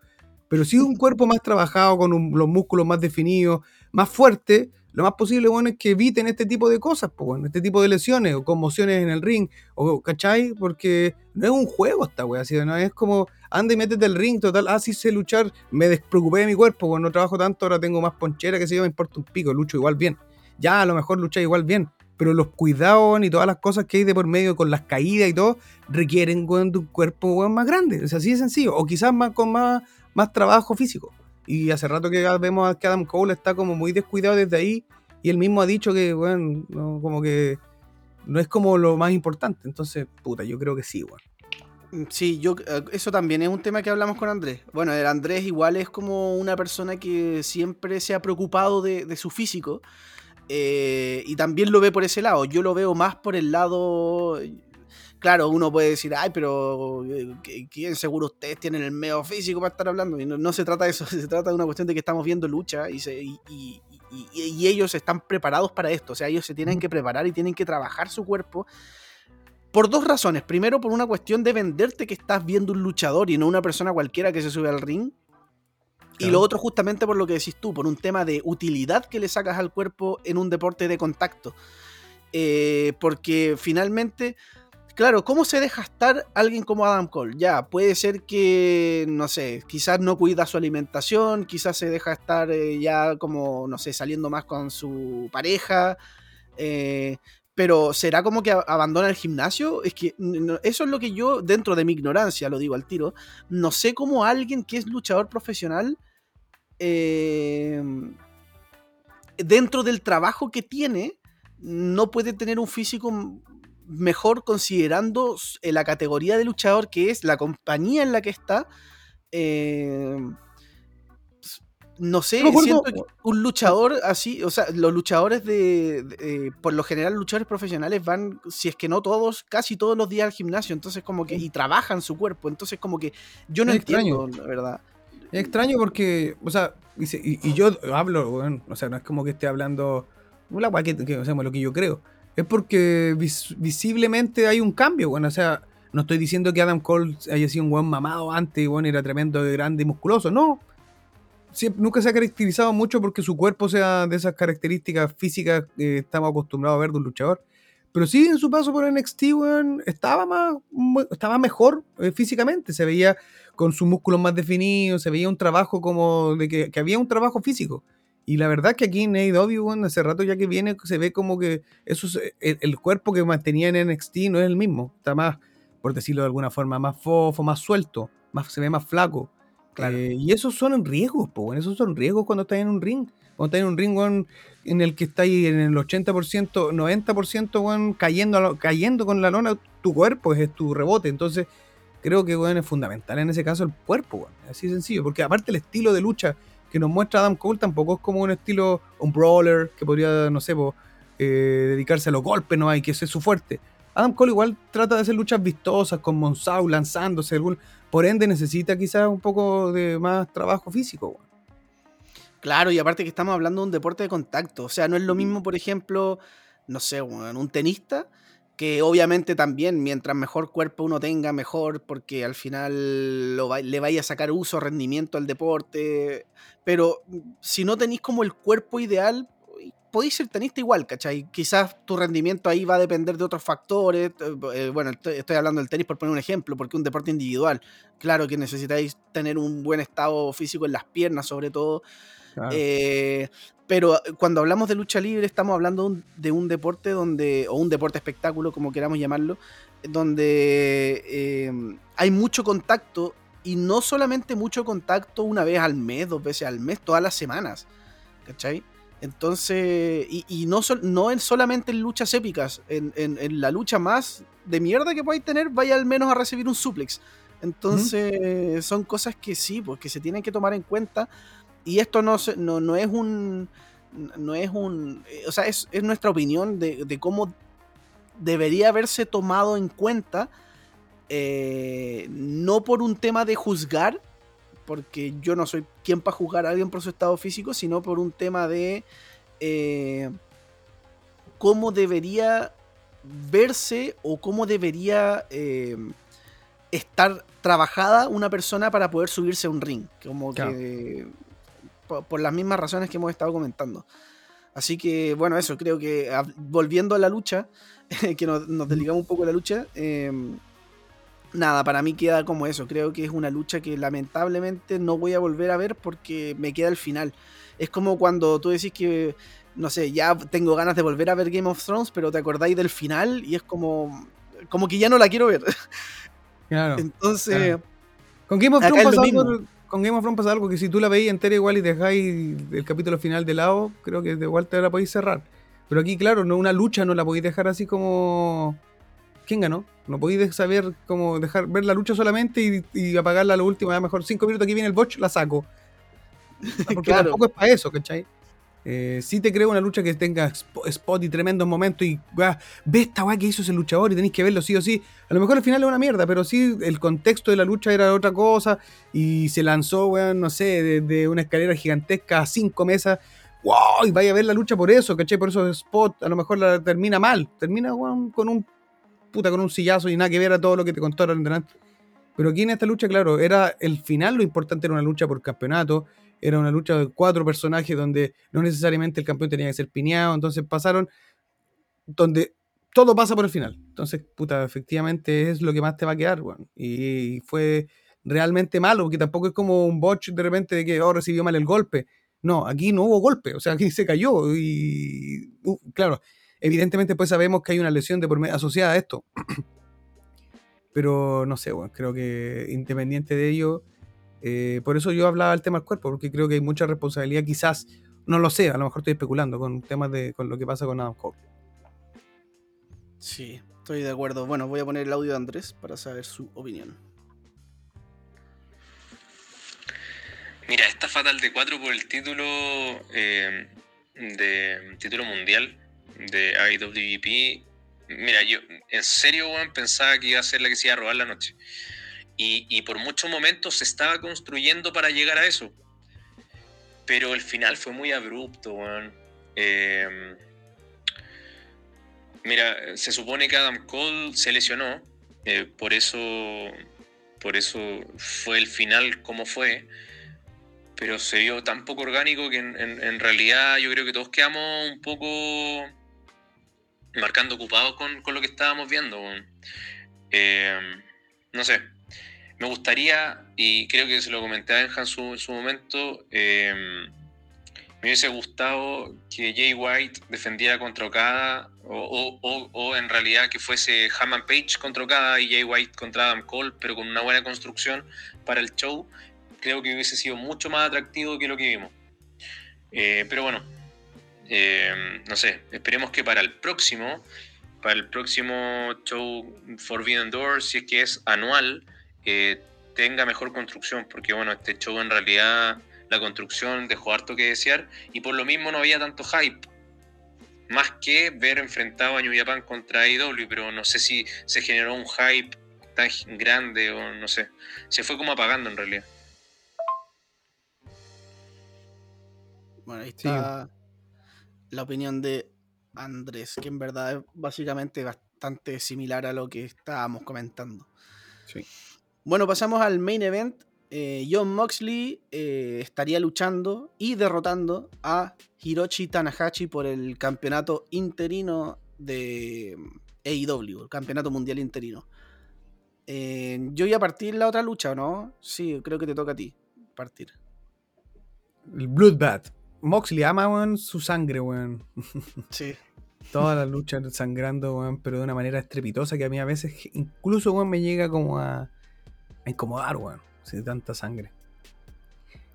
Pero sí un cuerpo más trabajado, con los músculos más definidos, más fuerte, lo más posible, bueno, es que eviten este tipo de cosas, pues, este tipo de lesiones o conmociones en el ring, o, ¿cachai? Porque no es un juego esta wea, ¿sí? no es como, anda y métete el ring, total, ah, sí sé luchar, me despreocupé de mi cuerpo, pues no trabajo tanto, ahora tengo más ponchera, que sé yo, me importa un pico, lucho igual bien. Ya, a lo mejor luché igual bien, pero los cuidados y todas las cosas que hay de por medio con las caídas y todo requieren de un cuerpo más grande. Es así de sencillo. O quizás más con más, más trabajo físico. Y hace rato que vemos que Adam Cole está como muy descuidado desde ahí. Y él mismo ha dicho que, bueno, como que no es como lo más importante. Entonces, puta, yo creo que sí, bueno. Mm, sí, yo eh, eso también es un tema que hablamos con Andrés. Bueno, el Andrés igual es como una persona que siempre se ha preocupado de, su físico. Eh, y también lo ve por ese lado. Yo lo veo más por el lado. Claro, uno puede decir, ay, pero eh, ¿quién seguro ustedes tienen el medio físico para estar hablando? Y no, se trata de eso, [LAUGHS] se trata de una cuestión de que estamos viendo lucha y, y, y ellos están preparados para esto. O sea, ellos se tienen que preparar y tienen que trabajar su cuerpo por dos razones. Primero, por una cuestión de venderte que estás viendo un luchador y no una persona cualquiera que se sube al ring. Y lo otro, justamente por lo que decís tú, por un tema de utilidad que le sacas al cuerpo en un deporte de contacto. Eh, porque finalmente, claro, ¿cómo se deja estar alguien como Adam Cole? Ya, puede ser que, no sé, quizás no cuida su alimentación, quizás se deja estar eh, ya como, no sé, saliendo más con su pareja. Eh, pero ¿será como que abandona el gimnasio? Es que eso es lo que yo, dentro de mi ignorancia, lo digo al tiro, no sé cómo alguien que es luchador profesional, em, dentro del trabajo que tiene, no puede tener un físico mejor considerando la categoría de luchador que es, la compañía en la que está. Eh, no sé, siento que un luchador así, o sea, los luchadores de, eh, por lo general, luchadores profesionales van, si es que no todos, casi todos los días al gimnasio, entonces como que, y trabajan su cuerpo, entonces como que yo no entiendo, la verdad. Es extraño porque, o sea, y, yo hablo, bueno, o sea, no es como que esté hablando, la que, que, o sea, lo que yo creo, es porque visiblemente hay un cambio, bueno, o sea, no estoy diciendo que Adam Cole haya sido un buen mamado antes y bueno, era tremendo, grande y musculoso, no nunca se ha caracterizado mucho porque su cuerpo sea de esas características físicas que estamos acostumbrados a ver de un luchador. Pero sí, en su paso por NXT, estaba, más, estaba mejor eh, físicamente. Se veía con sus músculos más definidos, se veía un trabajo como de que, había un trabajo físico. Y la verdad que aquí en AEW, hace rato ya que viene, se ve como que eso el, el, cuerpo que mantenía en NXT no es el mismo. Está más, por decirlo de alguna forma, más fofo, más suelto, más, se ve más flaco. Eh, y esos son riesgos, po, esos son riesgos cuando estás en un ring. Cuando estás en un ring en el que estás en el 80%, 90% cayendo, cayendo con la lona, tu cuerpo es, tu rebote. Entonces, creo que bueno, es fundamental en ese caso el cuerpo, así sencillo. Porque aparte el estilo de lucha que nos muestra Adam Cole tampoco es como un estilo, un brawler que podría, no sé, eh, dedicarse a los golpes, no hay que ser su fuerte. Adam Cole igual trata de hacer luchas vistosas con Monsau lanzándose, algún, por ende necesita quizás un poco de más trabajo físico. Claro, y aparte que estamos hablando de un deporte de contacto, o sea, no es lo mismo, por ejemplo, no sé, un tenista, que obviamente también mientras mejor cuerpo uno tenga, mejor, porque al final le vaya a sacar uso, rendimiento al deporte, pero si no tenéis como el cuerpo ideal, podéis ser tenista igual, ¿cachai? Quizás tu rendimiento ahí va a depender de otros factores. Eh, eh, bueno, estoy hablando del tenis por poner un ejemplo, porque un deporte individual. Claro que necesitáis tener un buen estado físico en las piernas, sobre todo. Eh, pero cuando hablamos de lucha libre, estamos hablando de un deporte donde, o un deporte espectáculo, como queramos llamarlo, donde hay mucho contacto y no solamente mucho contacto una vez al mes, dos veces al mes, todas las semanas. ¿Cachai? Entonces, y, no, no en solamente en luchas épicas, en, la lucha más de mierda que podáis tener, vaya al menos a recibir un suplex. Entonces, son cosas que sí, pues que se tienen que tomar en cuenta. Y esto no, es un. No es un. O sea, es, nuestra opinión de, cómo debería haberse tomado en cuenta. Eh, no por un tema de juzgar, porque yo no soy quien para juzgar a alguien por su estado físico, sino por un tema de eh, cómo debería verse o cómo debería eh, estar trabajada una persona para poder subirse a un ring. Como que por, las mismas razones que hemos estado comentando. Así que, bueno, eso, creo que volviendo a la lucha, [LAUGHS] que nos, nos un poco de la lucha, eh, nada, para mí queda como eso. Creo que es una lucha que lamentablemente no voy a volver a ver porque me queda el final. Es como cuando tú decís que no sé, ya tengo ganas de volver a ver Game of Thrones, pero te acordáis del final y es como, como que ya no la quiero ver. [LAUGHS] Claro. Entonces, Con Game of Thrones pasa algo. Con Game of Thrones pasa algo que si tú la veis entera igual y dejáis el capítulo final de lado, creo que de igual te la podéis cerrar. Pero aquí, claro, no una lucha no la podéis dejar así como. ¿Quién ganó? No podéis saber cómo dejar ver la lucha solamente y, y apagarla a lo último. A lo mejor cinco minutos aquí viene el botch, la saco. [LAUGHS] Porque Claro. tampoco es para eso, ¿cachai? Eh, sí te creo una lucha que tenga sp- spot y tremendos momentos y weá, ve esta weá que hizo ese luchador y tenéis que verlo sí o sí. A lo mejor al final es una mierda, pero sí el contexto de la lucha era otra cosa y se lanzó, weón, no sé, desde una escalera gigantesca a cinco mesas. ¡Wow! Y vaya a ver la lucha por eso, ¿cachai? Por eso spot a lo mejor la termina mal. Termina, con un puta, con un sillazo y nada que ver a todo lo que te contaron delante. Pero aquí en esta lucha, claro, era el final, lo importante era una lucha por campeonato, era una lucha de cuatro personajes donde no necesariamente el campeón tenía que ser piñado, entonces pasaron donde todo pasa por el final. Entonces, puta, efectivamente es lo que más te va a quedar, weón. Y fue realmente malo, porque tampoco es como un botch de repente de que oh, recibió mal el golpe. No, aquí no hubo golpe, o sea, aquí se cayó y, uh, claro, evidentemente pues sabemos que hay una lesión de por asociada a esto. [CLEARS THROAT] Pero no sé, bueno, creo que independiente de ello, eh, por eso yo hablaba del tema del cuerpo, porque creo que hay mucha responsabilidad, quizás, no lo sé, a lo mejor estoy especulando con temas de con lo que pasa con Adam Cole. sí, estoy de acuerdo. Bueno, voy a poner el audio de Andrés para saber su opinión. Mira, esta Fatal de 4 por el título eh, de título mundial de IWGP. Mira, yo en serio, weón, pensaba que iba a ser la que se iba a robar la noche. Y, por muchos momentos se estaba construyendo para llegar a eso. Pero el final fue muy abrupto, weón. Eh, mira, se supone que Adam Cole se lesionó. eh, por eso. Por eso fue el final como fue pero se vio tan poco orgánico que en, realidad yo creo que todos quedamos un poco marcando ocupados con, lo que estábamos viendo. Eh, no sé, me gustaría, y creo que se lo comenté a Benja en su, en su momento, eh, me hubiese gustado que Jay White defendiera contra Okada, o, o- o- en realidad que fuese Hammond Page contra Okada y Jay White contra Adam Cole, pero con una buena construcción para el show creo que hubiese sido mucho más atractivo que lo que vimos. Eh, pero bueno, eh, no sé, esperemos que para el próximo, para el próximo show Forbidden Doors, si es que es anual, eh, tenga mejor construcción, porque bueno, este show en realidad la construcción dejó harto que desear y por lo mismo no había tanto hype. Más que ver enfrentado a New Japan contra AEW, pero no sé si se generó un hype tan grande o no sé. Se fue como apagando en realidad. Bueno, ahí Sí. está la opinión de Andrés, que en verdad es básicamente bastante similar a lo que estábamos comentando. Bueno, pasamos al main event. Eh, John Moxley eh, estaría luchando y derrotando a Hiroshi Tanahashi por el campeonato interino de AEW, el campeonato mundial interino. Eh, yo voy a partir la otra lucha, ¿o no? Sí, creo que te toca a ti partir. El Bloodbath. Moxley ama, weón, su sangre, weón. [LAUGHS] Sí. Toda la lucha sangrando, weón, pero de una manera estrepitosa que a mí a veces incluso, weón, me llega como a, a incomodar, weón, si tanta sangre.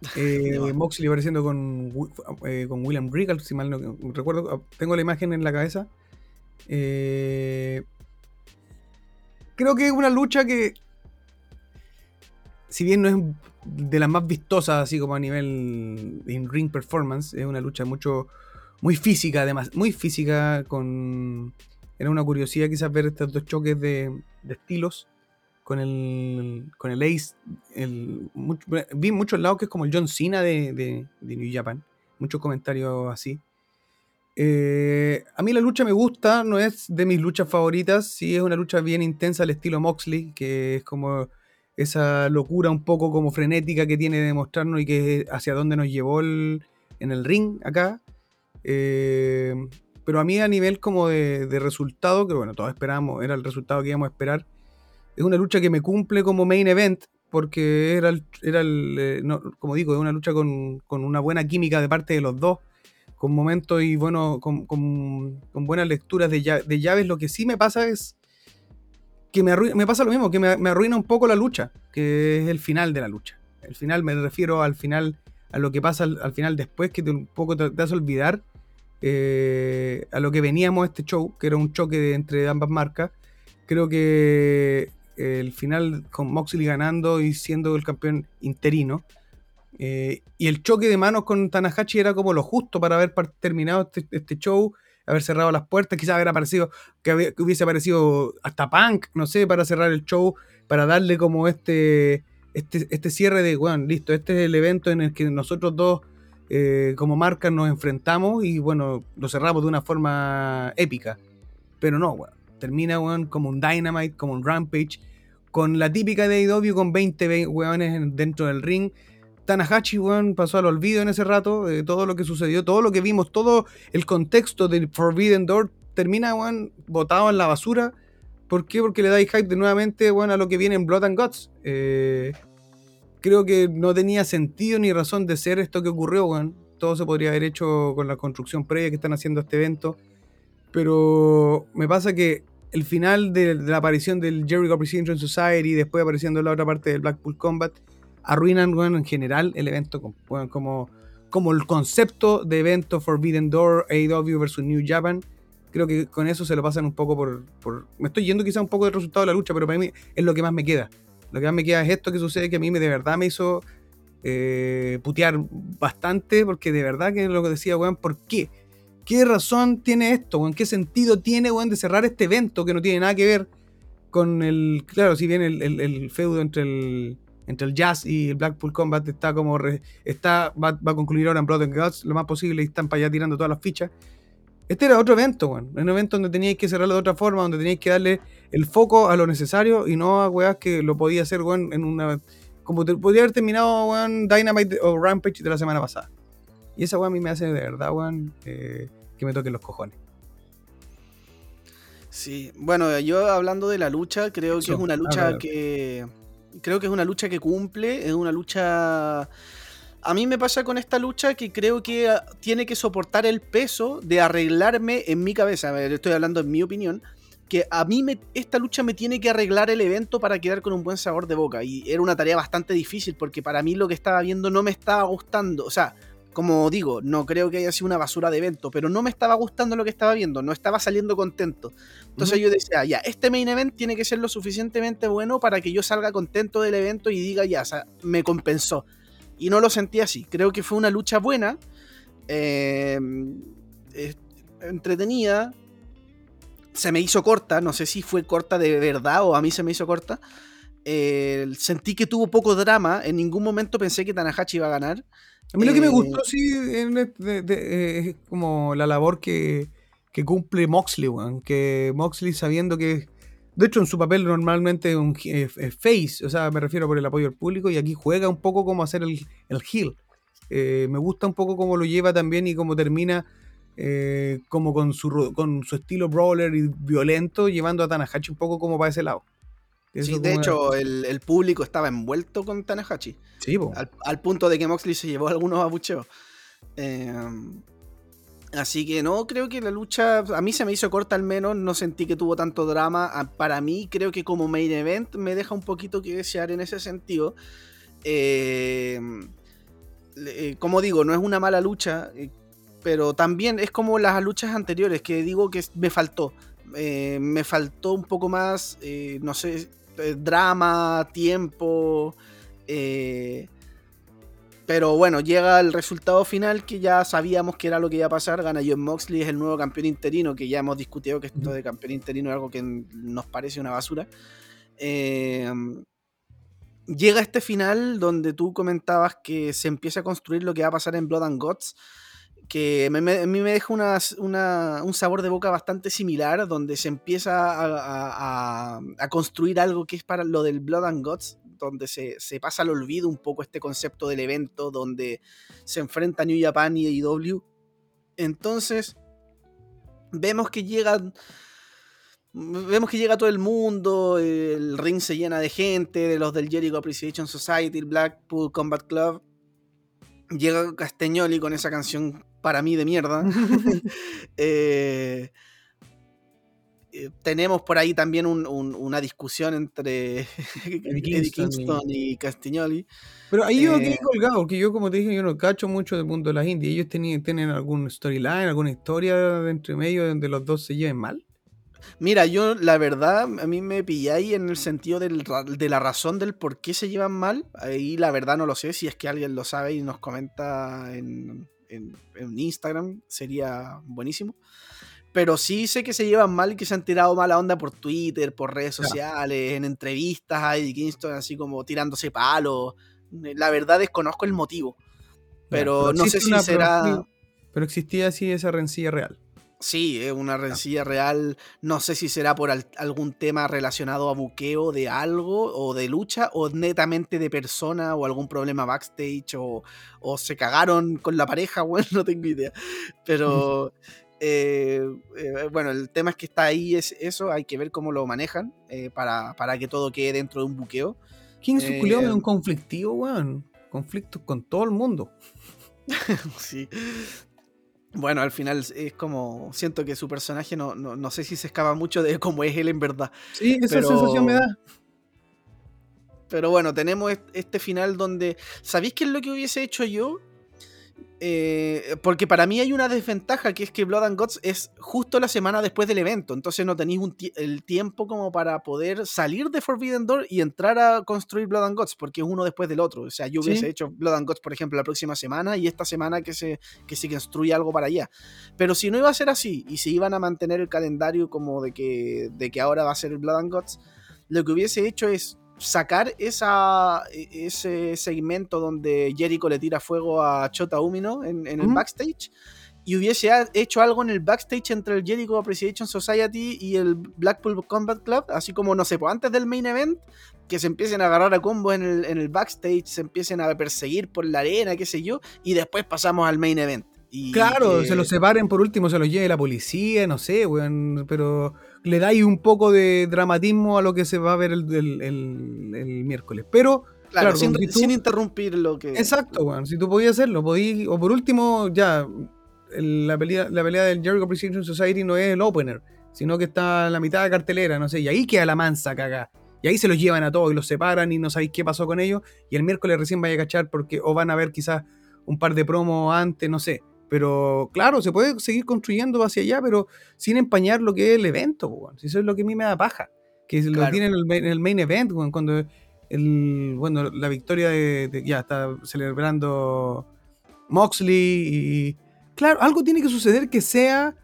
[LAUGHS] Eh. Moxley apareciendo con, eh, con William Regal, si mal no recuerdo, tengo la imagen en la cabeza. Eh, creo que es una lucha que, si bien no es de las más vistosas, así como a nivel in-ring performance, es una lucha mucho, muy física, además, muy física, con... Era una curiosidad quizás ver estos dos choques de, de estilos con el, con el Ace. El, mucho- vi muchos lados que es como el John Cena de, de- New Japan. Muchos comentarios así. Eh, a mí la lucha me gusta, no es de mis luchas favoritas. Sí es una lucha bien intensa al estilo Moxley, que es como esa locura un poco como frenética que tiene de mostrarnos y que hacia dónde nos llevó en el ring acá. Eh, pero a mí a nivel como de, de resultado, que bueno, todos esperábamos, era el resultado que íbamos a esperar, es una lucha que me cumple como main event, porque era, el, era el, eh, como digo, es una lucha con, con una buena química de parte de los dos, con momentos y bueno, con, buenas lecturas de, llaves. Lo que sí me pasa es que me, me pasa lo mismo, que me, arruina un poco la lucha, que es el final de la lucha. El final me refiero al final, a lo que pasa al, final después, que un poco te, te hace olvidar eh, a lo que veníamos este show, que era un choque entre ambas marcas. Creo que el final con Moxley ganando y siendo el campeón interino. Eh, y el choque de manos con Tanahashi era como lo justo para haber terminado este, este show, haber cerrado las puertas, quizás haber aparecido, que, hubiese aparecido hasta Punk, no sé, para cerrar el show, para darle como este, este, este cierre de, bueno, listo, este es el evento en el que nosotros dos eh, como marca nos enfrentamos y bueno, lo cerramos de una forma épica. Pero no, bueno, termina como un Dynamite, como un Rampage, con la típica de AEW con 20 weones dentro del ring. Tanahashi, weón, pasó al olvido en ese rato, de todo lo que sucedió, todo lo que vimos, todo el contexto del Forbidden Door termina, weón, botado en la basura. ¿Por qué? Porque le dais hype de nuevamente, weón, a lo que viene en Blood and Guts. Eh, creo que no tenía sentido ni razón de ser esto que ocurrió, weón. Todo se podría haber hecho con la construcción previa que están haciendo este evento. Pero me pasa que el final de, la aparición del Jericho Appreciation Society, después apareciendo la otra parte del Blackpool Combat, arruinan bueno, en general el evento como, como el concepto de evento Forbidden Door, AEW versus New Japan. Creo que con eso se lo pasan un poco por, por... Me estoy yendo quizá un poco del resultado de la lucha, pero para mí es lo que más me queda. Lo que más me queda es esto que sucede que a mí me, de verdad me hizo eh, putear bastante, porque de verdad que es lo que decía, weón, ¿por qué? ¿Qué razón tiene esto, weón? ¿Qué sentido tiene, weón, de cerrar este evento que no tiene nada que ver con el. Claro, si bien el, feudo entre el, entre el Jazz y el Blackpool Combat está como. está, va, a concluir ahora en Blood and Guts lo más posible y están para allá tirando todas las fichas. Este era otro evento, weón. Un evento donde teníais que cerrarlo de otra forma, donde teníais que darle el foco a lo necesario y no a weas que lo podía hacer, weón, en una. Como te, podría haber terminado, weón, Dynamite o Rampage de la semana pasada. Y esa weá a mí me hace de verdad, weón, eh, que me toquen los cojones. Sí, bueno, yo hablando de la lucha, creo que es una lucha que. Creo que es una lucha que cumple, es una lucha a mí me pasa con esta lucha que creo que ah, tiene que soportar el peso de arreglarme en mi cabeza. Estoy hablando en mi opinión. Que a mí me, esta lucha me tiene que arreglar el evento para quedar con un buen sabor de boca. Y era una tarea bastante difícil porque para mí lo que estaba viendo no me estaba gustando. O sea, como digo, no creo que haya sido una basura de evento, pero no me estaba gustando lo que estaba viendo, no estaba saliendo contento. Entonces yo decía, ya, este main event tiene que ser lo suficientemente bueno para que yo salga contento del evento y diga, ya, o sea, me compensó y no lo sentí así. Creo que fue una lucha buena, eh, entretenida. Se me hizo corta, no sé si fue corta de verdad o a mí se me hizo corta. Eh, sentí que tuvo poco drama, en ningún momento pensé que Tanahashi iba a ganar. A mí lo que me eh, gustó, sí, es como la labor que, que cumple Moxley, que Moxley sabiendo que de hecho, en su papel normalmente es un face, o sea, me refiero por el apoyo al público, y aquí juega un poco como hacer el, el heel. Eh, me gusta un poco cómo lo lleva también y cómo termina eh, como con su, con su estilo brawler y violento, llevando a Tanahashi un poco como para ese lado. Sí, de hecho, el, público estaba envuelto con Tanahashi. Sí, al, al, punto de que Moxley se llevó algunos abucheos. Eh, Así que no, creo que la lucha a mí se me hizo corta al menos, no sentí que tuvo tanto drama. Ah, para mí creo que como main event me deja un poquito que desear en ese sentido. Em, eh, como digo, no es una mala lucha, eh, pero también es como las luchas anteriores que digo que me faltó. Eh, me faltó un poco más, no sé, drama, tiempo. Pero bueno, llega el resultado final que ya sabíamos que era lo que iba a pasar. Gana John Moxley, es el nuevo campeón interino, que ya hemos discutido que esto de campeón interino es algo que nos parece una basura. Eh, llega este final donde tú comentabas que se empieza a construir lo que va a pasar en Blood and Gods, que a mí me deja un sabor de boca bastante similar, donde se empieza a, construir algo que es para lo del Blood and Gods, donde se, pasa al olvido un poco este concepto del evento, donde se enfrenta New Japan y AEW. Entonces, vemos que llega. Vemos que llega todo el mundo, el ring se llena de gente, de los del Jericho Appreciation Society, el Blackpool Combat Club. Llega Castagnoli con esa canción para mí de mierda. [LAUGHS] Eh, eh, tenemos por ahí también una discusión entre Eddie [LAUGHS] Kingston, y... Castagnoli. Pero ahí yo quedé colgado, porque yo, como te dije, yo no cacho mucho del mundo de las indies. ¿Ellos tienen, tienen algún storyline, alguna historia entre medio donde los dos se lleven mal? Mira, yo la verdad, a mí me ahí en el sentido de la razón del por qué se llevan mal. Ahí la verdad no lo sé, si es que alguien lo sabe y nos comenta en, Instagram, sería buenísimo. Pero sí sé que se llevan mal y que se han tirado mala onda por Twitter, por redes sociales, en entrevistas a Eddie Kingston, así como tirándose palos. La verdad desconozco el motivo. Pero, no sé si será... Pero existía así esa rencilla real. Sí, es una rencilla real. No sé si será por algún tema relacionado a buqueo de algo o de lucha o netamente de persona o algún problema backstage o, se cagaron con la pareja, [LAUGHS] bueno, no tengo idea. [LAUGHS] Pero eh, eh, bueno, el tema es que está ahí, es eso, hay que ver cómo lo manejan eh, para, que todo quede dentro de un buqueo. ¿Quién es un conflictivo, weón? Conflictos con todo el mundo. [LAUGHS] sí. Bueno, al final es como. Siento que su personaje no, no, sé si se escapa mucho de cómo es él en verdad. Sí, esa sensación me da. Pero bueno, tenemos este final donde. ¿Sabéis qué es lo que hubiese hecho yo? Eh, porque para mí hay una desventaja que es que Blood and Gods es justo la semana después del evento, entonces no tenéis el tiempo como para poder salir de Forbidden Door y entrar a construir Blood and Gods, porque es uno después del otro. O sea, yo hubiese hecho Blood and Gods, por ejemplo, la próxima semana y esta semana que se, que se construye algo para allá. Pero si no iba a ser así y si iban a mantener el calendario como de que, de que ahora va a ser Blood and Gods, lo que hubiese hecho es sacar esa, e, ese segmento donde Jericho le tira fuego a Chota Umino en, el backstage y hubiese hecho algo en el backstage entre el Jericho Appreciation Society y el Blackpool Combat Club, así como, no sé, pues antes del main event, que se empiecen a agarrar a combo en el, en el backstage, se empiecen a perseguir por la arena, qué sé yo, y después pasamos al main event. Claro, se los separen por último, se los lleve la policía, no sé, weón, pero le dais un poco de dramatismo a lo que se va a ver el, miércoles. Pero, claro, sin, interrumpir lo que. Exacto, weón, si tú podías hacerlo, podí, o por último, ya, la pelea, la pelea del Jericho Appreciation Society no es el opener, sino que está en la mitad de cartelera, no sé, y ahí queda la mansa caga. Y ahí se los llevan a todos y los separan y no sabéis qué pasó con ellos. Y el miércoles recién vaya a cachar porque o van a ver quizás un par de promos antes, no sé. Pero claro, se puede seguir construyendo hacia allá, pero sin empañar lo que es el evento, Si eso es lo que a mí me da paja. Que lo tienen en el, main event, cuando el, bueno, la victoria de, ya está celebrando Moxley y claro, algo tiene que suceder que sea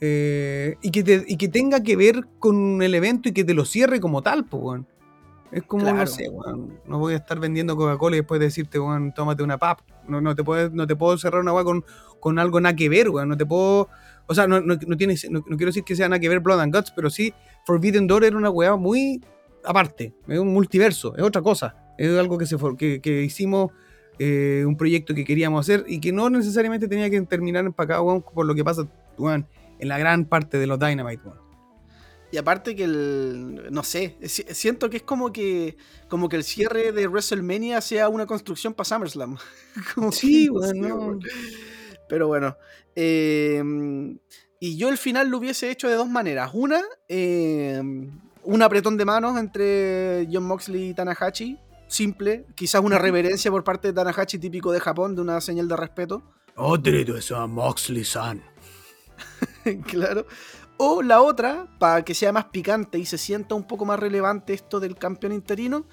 eh, y, que y que tenga que ver con el evento y que te lo cierre como tal, pues, es como, no sé, no voy a estar vendiendo Coca-Cola y después decirte, weón, tómate una pap. No, no, te puedes, no te puedo cerrar una weá con, con algo nada que ver, weón. No te puedo. O sea, no, no, tiene, no, quiero decir que sea nada que ver Blood and Guts, pero sí, Forbidden Door era una weá muy aparte. Es un multiverso, es otra cosa. Es algo que, se, que, que hicimos, eh, un proyecto que queríamos hacer y que no necesariamente tenía que terminar empacado, weón, por lo que pasa, weón, en la gran parte de los Dynamite, weón. Y aparte que el. No sé. Siento que es como que. Como que el cierre de WrestleMania sea una construcción para SummerSlam. [LAUGHS] sí, bueno. Pero bueno. Em, y yo el final lo hubiese hecho de dos maneras. Una, em, un apretón de manos entre John Moxley y Tanahashi. Simple. Quizás una reverencia por parte de Tanahashi típico de Japón, de una señal de respeto. Oh, eso a Moxley-san. [LAUGHS] claro. O la otra, para que sea más picante y se sienta un poco más relevante esto del campeón interino,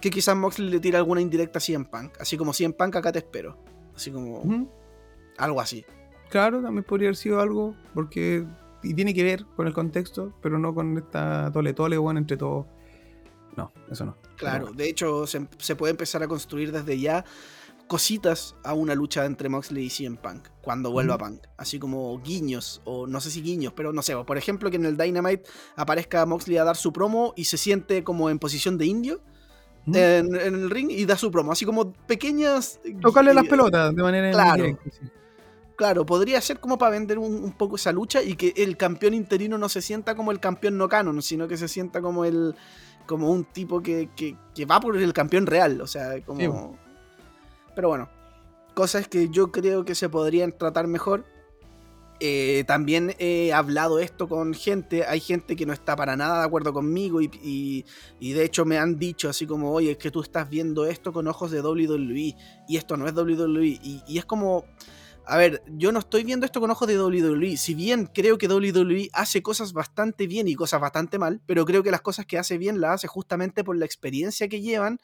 que quizás Moxley le tire alguna indirecta a CM Punk. Así como CM Punk, acá te espero. Así como. Algo así. Claro, también podría haber sido algo, porque. Y tiene que ver con el contexto, pero no con esta tole tole, bueno, entre todos. No, eso no. Claro, de hecho, se, se puede empezar a construir desde ya cositas a una lucha entre Moxley y CM Punk cuando vuelva Punk. Así como guiños, o no sé si guiños, pero no sé. Por ejemplo, que en el Dynamite aparezca Moxley a dar su promo y se siente como en posición de indio. En, el ring y da su promo, así como pequeñas. Tocarle las pelotas de manera claro, Claro, podría ser como para vender un, poco esa lucha y que el campeón interino no se sienta como el campeón no canon, sino que se sienta como el como un tipo que, que, va por el campeón real. O sea, como. Pero bueno, cosas que yo creo que se podrían tratar mejor. Eh, también he hablado esto con gente, hay gente que no está para nada de acuerdo conmigo y, de hecho me han dicho así como, oye, es que tú estás viendo esto con ojos de WWE y esto no es WWE y, y es como, a ver, yo no estoy viendo esto con ojos de WWE, si bien creo que WWE hace cosas bastante bien y cosas bastante mal, pero creo que las cosas que hace bien las hace justamente por la experiencia que llevan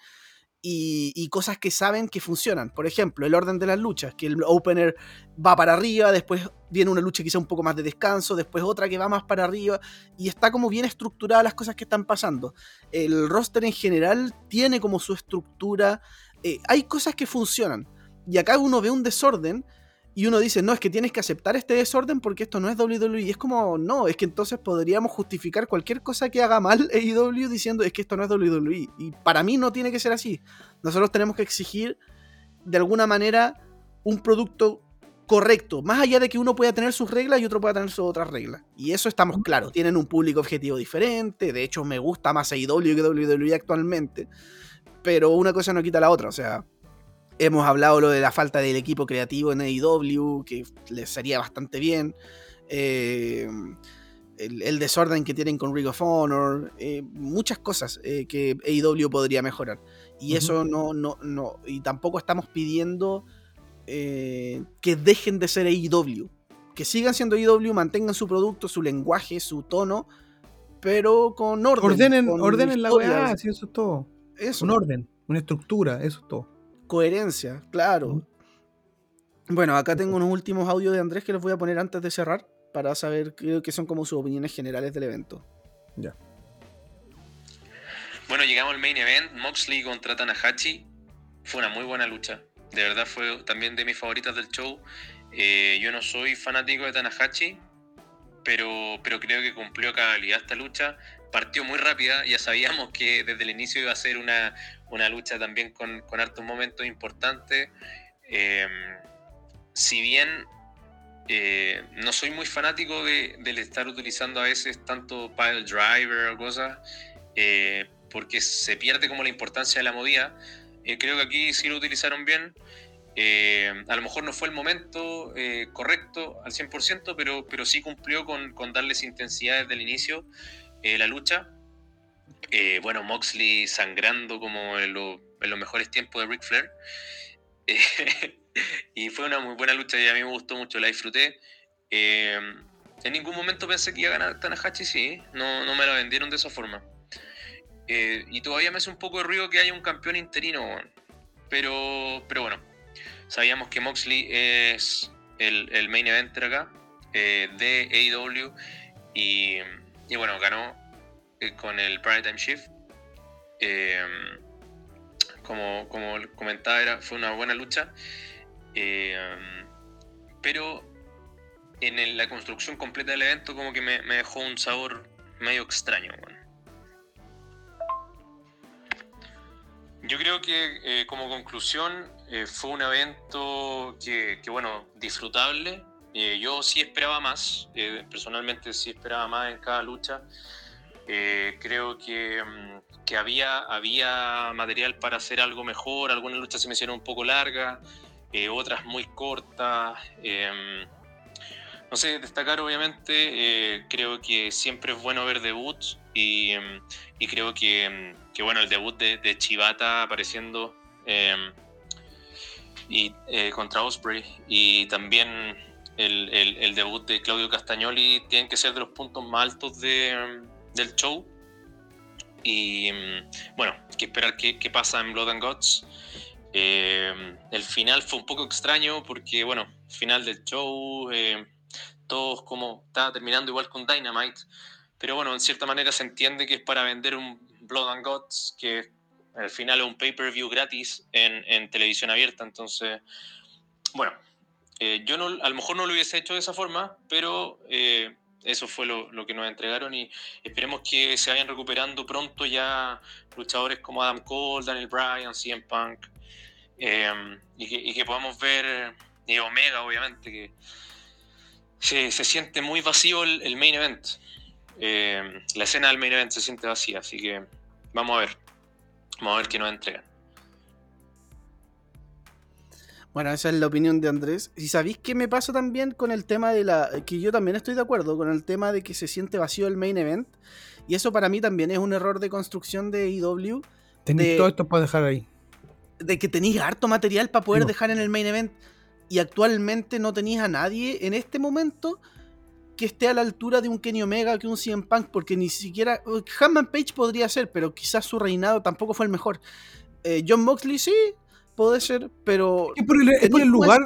y, cosas que saben que funcionan. Por ejemplo, el orden de las luchas, que el opener va para arriba, después viene una lucha quizá un poco más de descanso, después otra que va más para arriba, y está como bien estructurada las cosas que están pasando. El roster en general tiene como su estructura, eh, hay cosas que funcionan, y acá uno ve un desorden y uno dice, no, es que tienes que aceptar este desorden porque esto no es WWE. Y es como, no, es que entonces podríamos justificar cualquier cosa que haga mal AEW diciendo, es que esto no es WWE. Y para mí no tiene que ser así. Nosotros tenemos que exigir, de alguna manera, un producto correcto. Más allá de que uno pueda tener sus reglas y otro pueda tener sus otras reglas. Y eso estamos claros. Tienen un público objetivo diferente. De hecho, me gusta más AEW que WWE actualmente. Pero una cosa no quita la otra. O sea, Hemos hablado lo de la falta del equipo creativo en AEW, que les sería bastante bien. Eh, el, desorden que tienen con Ring of Honor, eh, muchas cosas eh, que AEW podría mejorar. Y eso no, no, no, y tampoco estamos pidiendo que dejen de ser AEW. Que sigan siendo AEW, mantengan su producto, su lenguaje, su tono, pero con orden. Ordenen, ordenen la weá, si eso es todo. Eso. Un orden, una estructura, eso es todo coherencia, claro. Bueno, acá tengo unos últimos audios de Andrés que los voy a poner antes de cerrar para saber qué, son como sus opiniones generales del evento. Ya. Bueno, llegamos al main event, Moxley contra Tanahashi. Fue una muy buena lucha. De verdad fue también de mis favoritas del show. Eh, yo no soy fanático de Tanahashi, pero, pero creo que cumplió cabalidad esta lucha partió muy rápida, ya sabíamos que desde el inicio iba a ser una, lucha también con, con hartos momentos importantes. Eh, si bien eh, no soy muy fanático de, del estar utilizando a veces tanto pile driver o cosas, eh, porque se pierde como la importancia de la movida, creo que aquí sí lo utilizaron bien. a lo mejor no fue el momento correcto al 100%, pero, pero sí cumplió con, con darles intensidad desde el inicio. Eh, la lucha. Eh, bueno, Moxley sangrando como en, los mejores tiempos de Ric Flair. [LAUGHS] Eh, y fue una muy buena lucha y a mí me gustó mucho, la disfruté. en ningún momento pensé que iba a ganar Tanahashi, sí, no, no me la vendieron de esa forma. y todavía me hace un poco de ruido que haya un campeón interino, pero, pero bueno, sabíamos que Moxley es el, el main eventer acá de AEW y y bueno, ganó eh, con el Time Shift. Em, como, como comentaba, era, fue una buena lucha. Em, pero en la construcción completa del evento como que me, dejó un sabor medio extraño. Yo creo que eh, como conclusión eh, fue un evento que, bueno, disfrutable, eh, yo sí esperaba más, eh, personalmente sí esperaba más en cada lucha. Eh, creo que, mm, que, había, había material para hacer algo mejor, algunas luchas se me hicieron un poco largas, otras muy cortas. Em, no sé, destacar obviamente, creo que siempre es bueno ver debuts y, em, creo que, em, que, bueno, el debut de, de Chivata apareciendo y, contra Osprey y también el, debut de Claudio Castagnoli tiene que ser de los puntos más altos del show. Y mm, bueno, hay que esperar qué, pasa en Blood and Gods. Eh, el final fue un poco extraño porque, bueno, final del show, eh, todos como estaba terminando igual con Dynamite, pero bueno, en cierta manera se entiende que es para vender un Blood and Gods, que al final es un pay-per-view gratis en, en televisión abierta, entonces, bueno, eh, yo no, a lo mejor no lo hubiese hecho de esa forma, pero eh, eso fue lo, que nos entregaron y esperemos que se vayan recuperando pronto ya luchadores como Adam Cole, Daniel Bryan, CM Punk, em, y, que, podamos ver, y Omega obviamente, que se, siente muy vacío el, main event. Em, la escena del main event se siente vacía, así que vamos a ver, vamos a ver qué nos entregan. Bueno, esa es la opinión de Andrés. ¿Y sabéis qué me pasa también con el tema de la. que yo también estoy de acuerdo con el tema de que se siente vacío el main event? Y eso para mí también es un error de construcción de IW. Tenéis todo esto para dejar ahí. De que tenéis harto material para poder dejar en el main event. Y actualmente no tenéis a nadie en este momento que esté a la altura de un Kenny Omega, que un CM Punk, porque ni siquiera. Hammond Page podría ser, pero quizás su reinado tampoco fue el mejor. Eh, John Moxley sí, puede ser, pero. Es por el, lugar.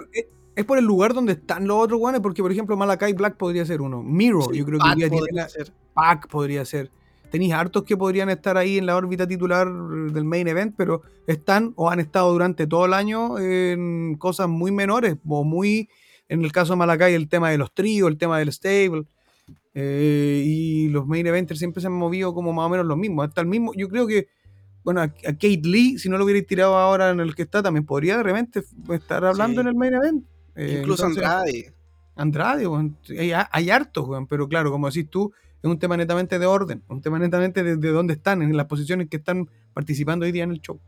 Es, por el lugar donde están los otros guanes, porque por ejemplo Malakai Black podría ser uno. Miro, yo creo que podría ser. Pac podría ser. Tenéis hartos que podrían estar ahí en la órbita titular del main event, pero están o han estado durante todo el año en cosas muy menores, o muy, en el caso de Malakai, el tema de los tríos, el tema del stable. Eh, y los main eventers siempre se han movido como más o menos los mismos. Hasta el mismo, yo creo que bueno, a, Kate Lee, si no lo hubiera tirado ahora en el que está, también podría de repente estar hablando en el main event. Eh, Incluso Andrade. Andrade, hay, hay hartos, pero claro, como decís tú, es un tema netamente de orden, un tema netamente de, dónde están, en las posiciones que están participando hoy día en el show.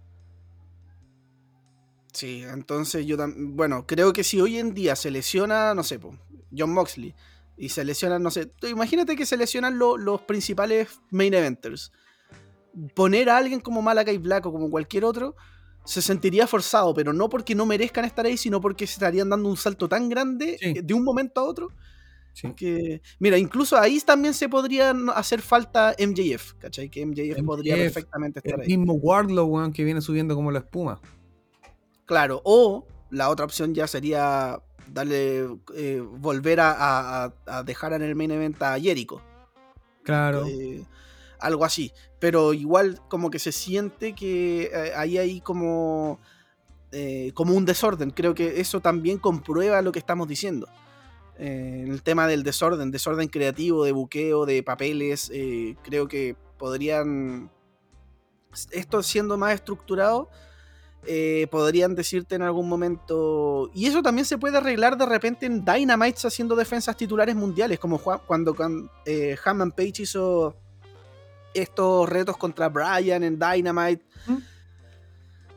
Sí, entonces yo también, bueno, creo que si hoy en día se lesiona, no sé, John Moxley, y se lesionan, no sé, imagínate que se lesionan los principales main eventers poner a alguien como Malakai Black o como cualquier otro se sentiría forzado, pero no porque no merezcan estar ahí, sino porque se estarían dando un salto tan grande eh, de un momento a otro. Que, mira, incluso ahí también se podría hacer falta MJF, ¿cachai? Que MJF, podría perfectamente estar ahí. El mismo Wardlow, que viene subiendo como la espuma. Claro, o la otra opción ya sería darle, eh, volver a, dejar en el main event a Jericho. Claro. Eh, algo así. Pero igual como que se siente que eh, ahí hay como, eh, como un desorden. Creo que eso también comprueba lo que estamos diciendo. Eh, el tema del desorden, desorden creativo, de buqueo, de papeles, creo que podrían, esto siendo más estructurado, podrían decirte en algún momento. Y eso también se puede arreglar de repente en Dynamites haciendo defensas titulares mundiales, como cuando, cuando Hammond Page hizo estos retos contra Brian en Dynamite.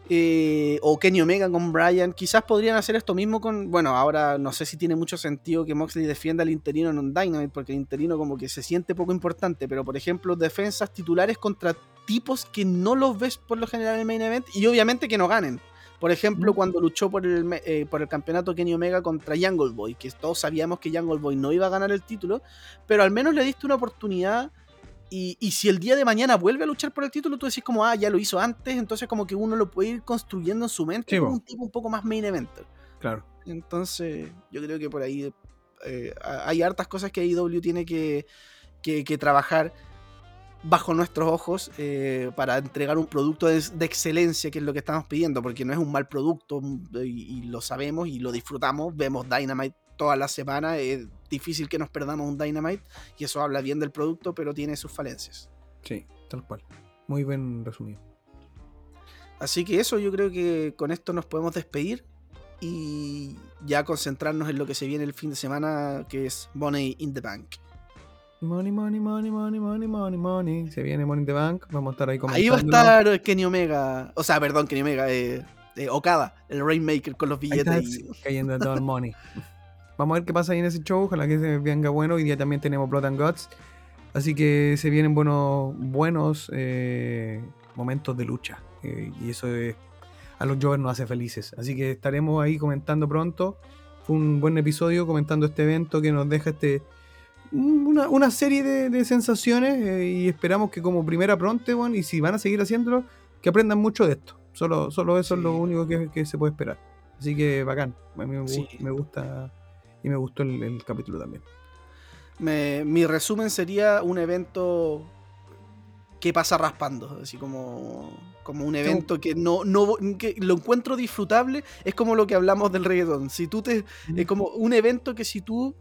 Eh, o Kenny Omega con Brian. Quizás podrían hacer esto mismo con. Bueno, ahora no sé si tiene mucho sentido que Moxley defienda al interino en un Dynamite, porque el interino como que se siente poco importante. Pero por ejemplo, defensas titulares contra tipos que no los ves por lo general en el main event y obviamente que no ganen. Por ejemplo, cuando luchó por el, eh, por el campeonato Kenny Omega contra Jungle Boy, que todos sabíamos que Jungle Boy no iba a ganar el título, pero al menos le diste una oportunidad y, si el día de mañana vuelve a luchar por el título, tú decís como, ah, ya lo hizo antes, entonces como que uno lo puede ir construyendo en su mente como un tipo un poco más main eventer. Claro. Entonces, yo creo que por ahí eh, hay hartas cosas que AEW tiene que, trabajar bajo nuestros ojos eh, para entregar un producto de, excelencia, que es lo que estamos pidiendo, porque no es un mal producto mm, y, y lo sabemos y lo disfrutamos. Vemos Dynamite toda la semana. Es difícil que nos perdamos un Dynamite y eso habla bien del producto, pero tiene sus falencias. Sí, tal cual. Muy bien resumido. Así que eso yo creo que con esto nos podemos despedir y ya concentrarnos en lo que se viene el fin de semana, que es Money in the Bank. Money, money, money, money, money, money, money. Se viene Money in the Bank. Vamos a estar ahí Ahí va a estar Kenny Omega. O sea, perdón, Kenny Omega. Eh, eh Okada, el Rainmaker con los billetes. Y... Cayendo todo el money. [LAUGHS] Vamos a ver qué pasa ahí en ese show. Ojalá que se venga bueno. Hoy día también tenemos Blood and Guts. Así que se vienen buenos, buenos eh, momentos de lucha. Eh, y eso a los Jovers nos hace felices. Así que estaremos ahí comentando pronto. Fue un buen episodio comentando este evento que nos deja este una, serie de, sensaciones. Eh, y esperamos que como primera pronto, bueno, y si van a seguir haciéndolo, que aprendan mucho de esto. Solo, solo eso es lo único que, se puede esperar. Así que bacán. A mí me gusta y me gustó el, capítulo también. mi resumen sería un evento que pasa raspando, así como, como un evento que no, no que lo encuentro disfrutable, es como lo que hablamos del reggaetón. Si tú te es como un evento que si tú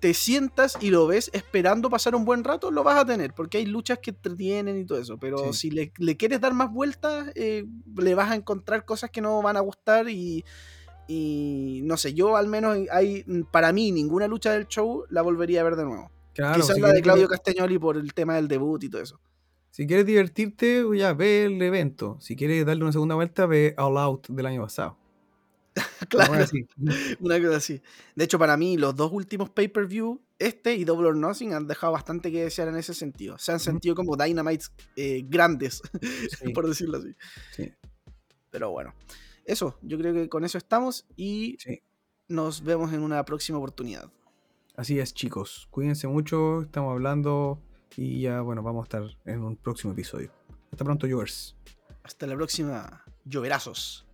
te sientas y lo ves esperando pasar un buen rato, lo vas a tener, porque hay luchas que entretienen y todo eso, pero si le, quieres dar más vueltas, eh, le vas a encontrar cosas que no van a gustar y, y no sé, yo al menos hay, para mí, ninguna lucha del show la volvería a ver de nuevo. Quizás la de Claudio Castagnoli por el tema del debut y todo eso. Si quieres divertirte, ya ve el evento. Si quieres darle una segunda vuelta, ve All Out del año pasado. [LAUGHS] claro. Una así. Una cosa así. De hecho, para mí, los dos últimos pay-per-view, este y Double or Nothing, han dejado bastante que desear en ese sentido. Se han sentido como Dynamites eh, grandes, [LAUGHS] Sí, por decirlo así. sí, Pero bueno, eso, yo creo que con eso estamos y sí. nos vemos en una próxima oportunidad. Así es, chicos. Cuídense mucho, estamos hablando y ya, bueno, vamos a estar en un próximo episodio. Hasta pronto, Jovers. Hasta la próxima, lloverazos.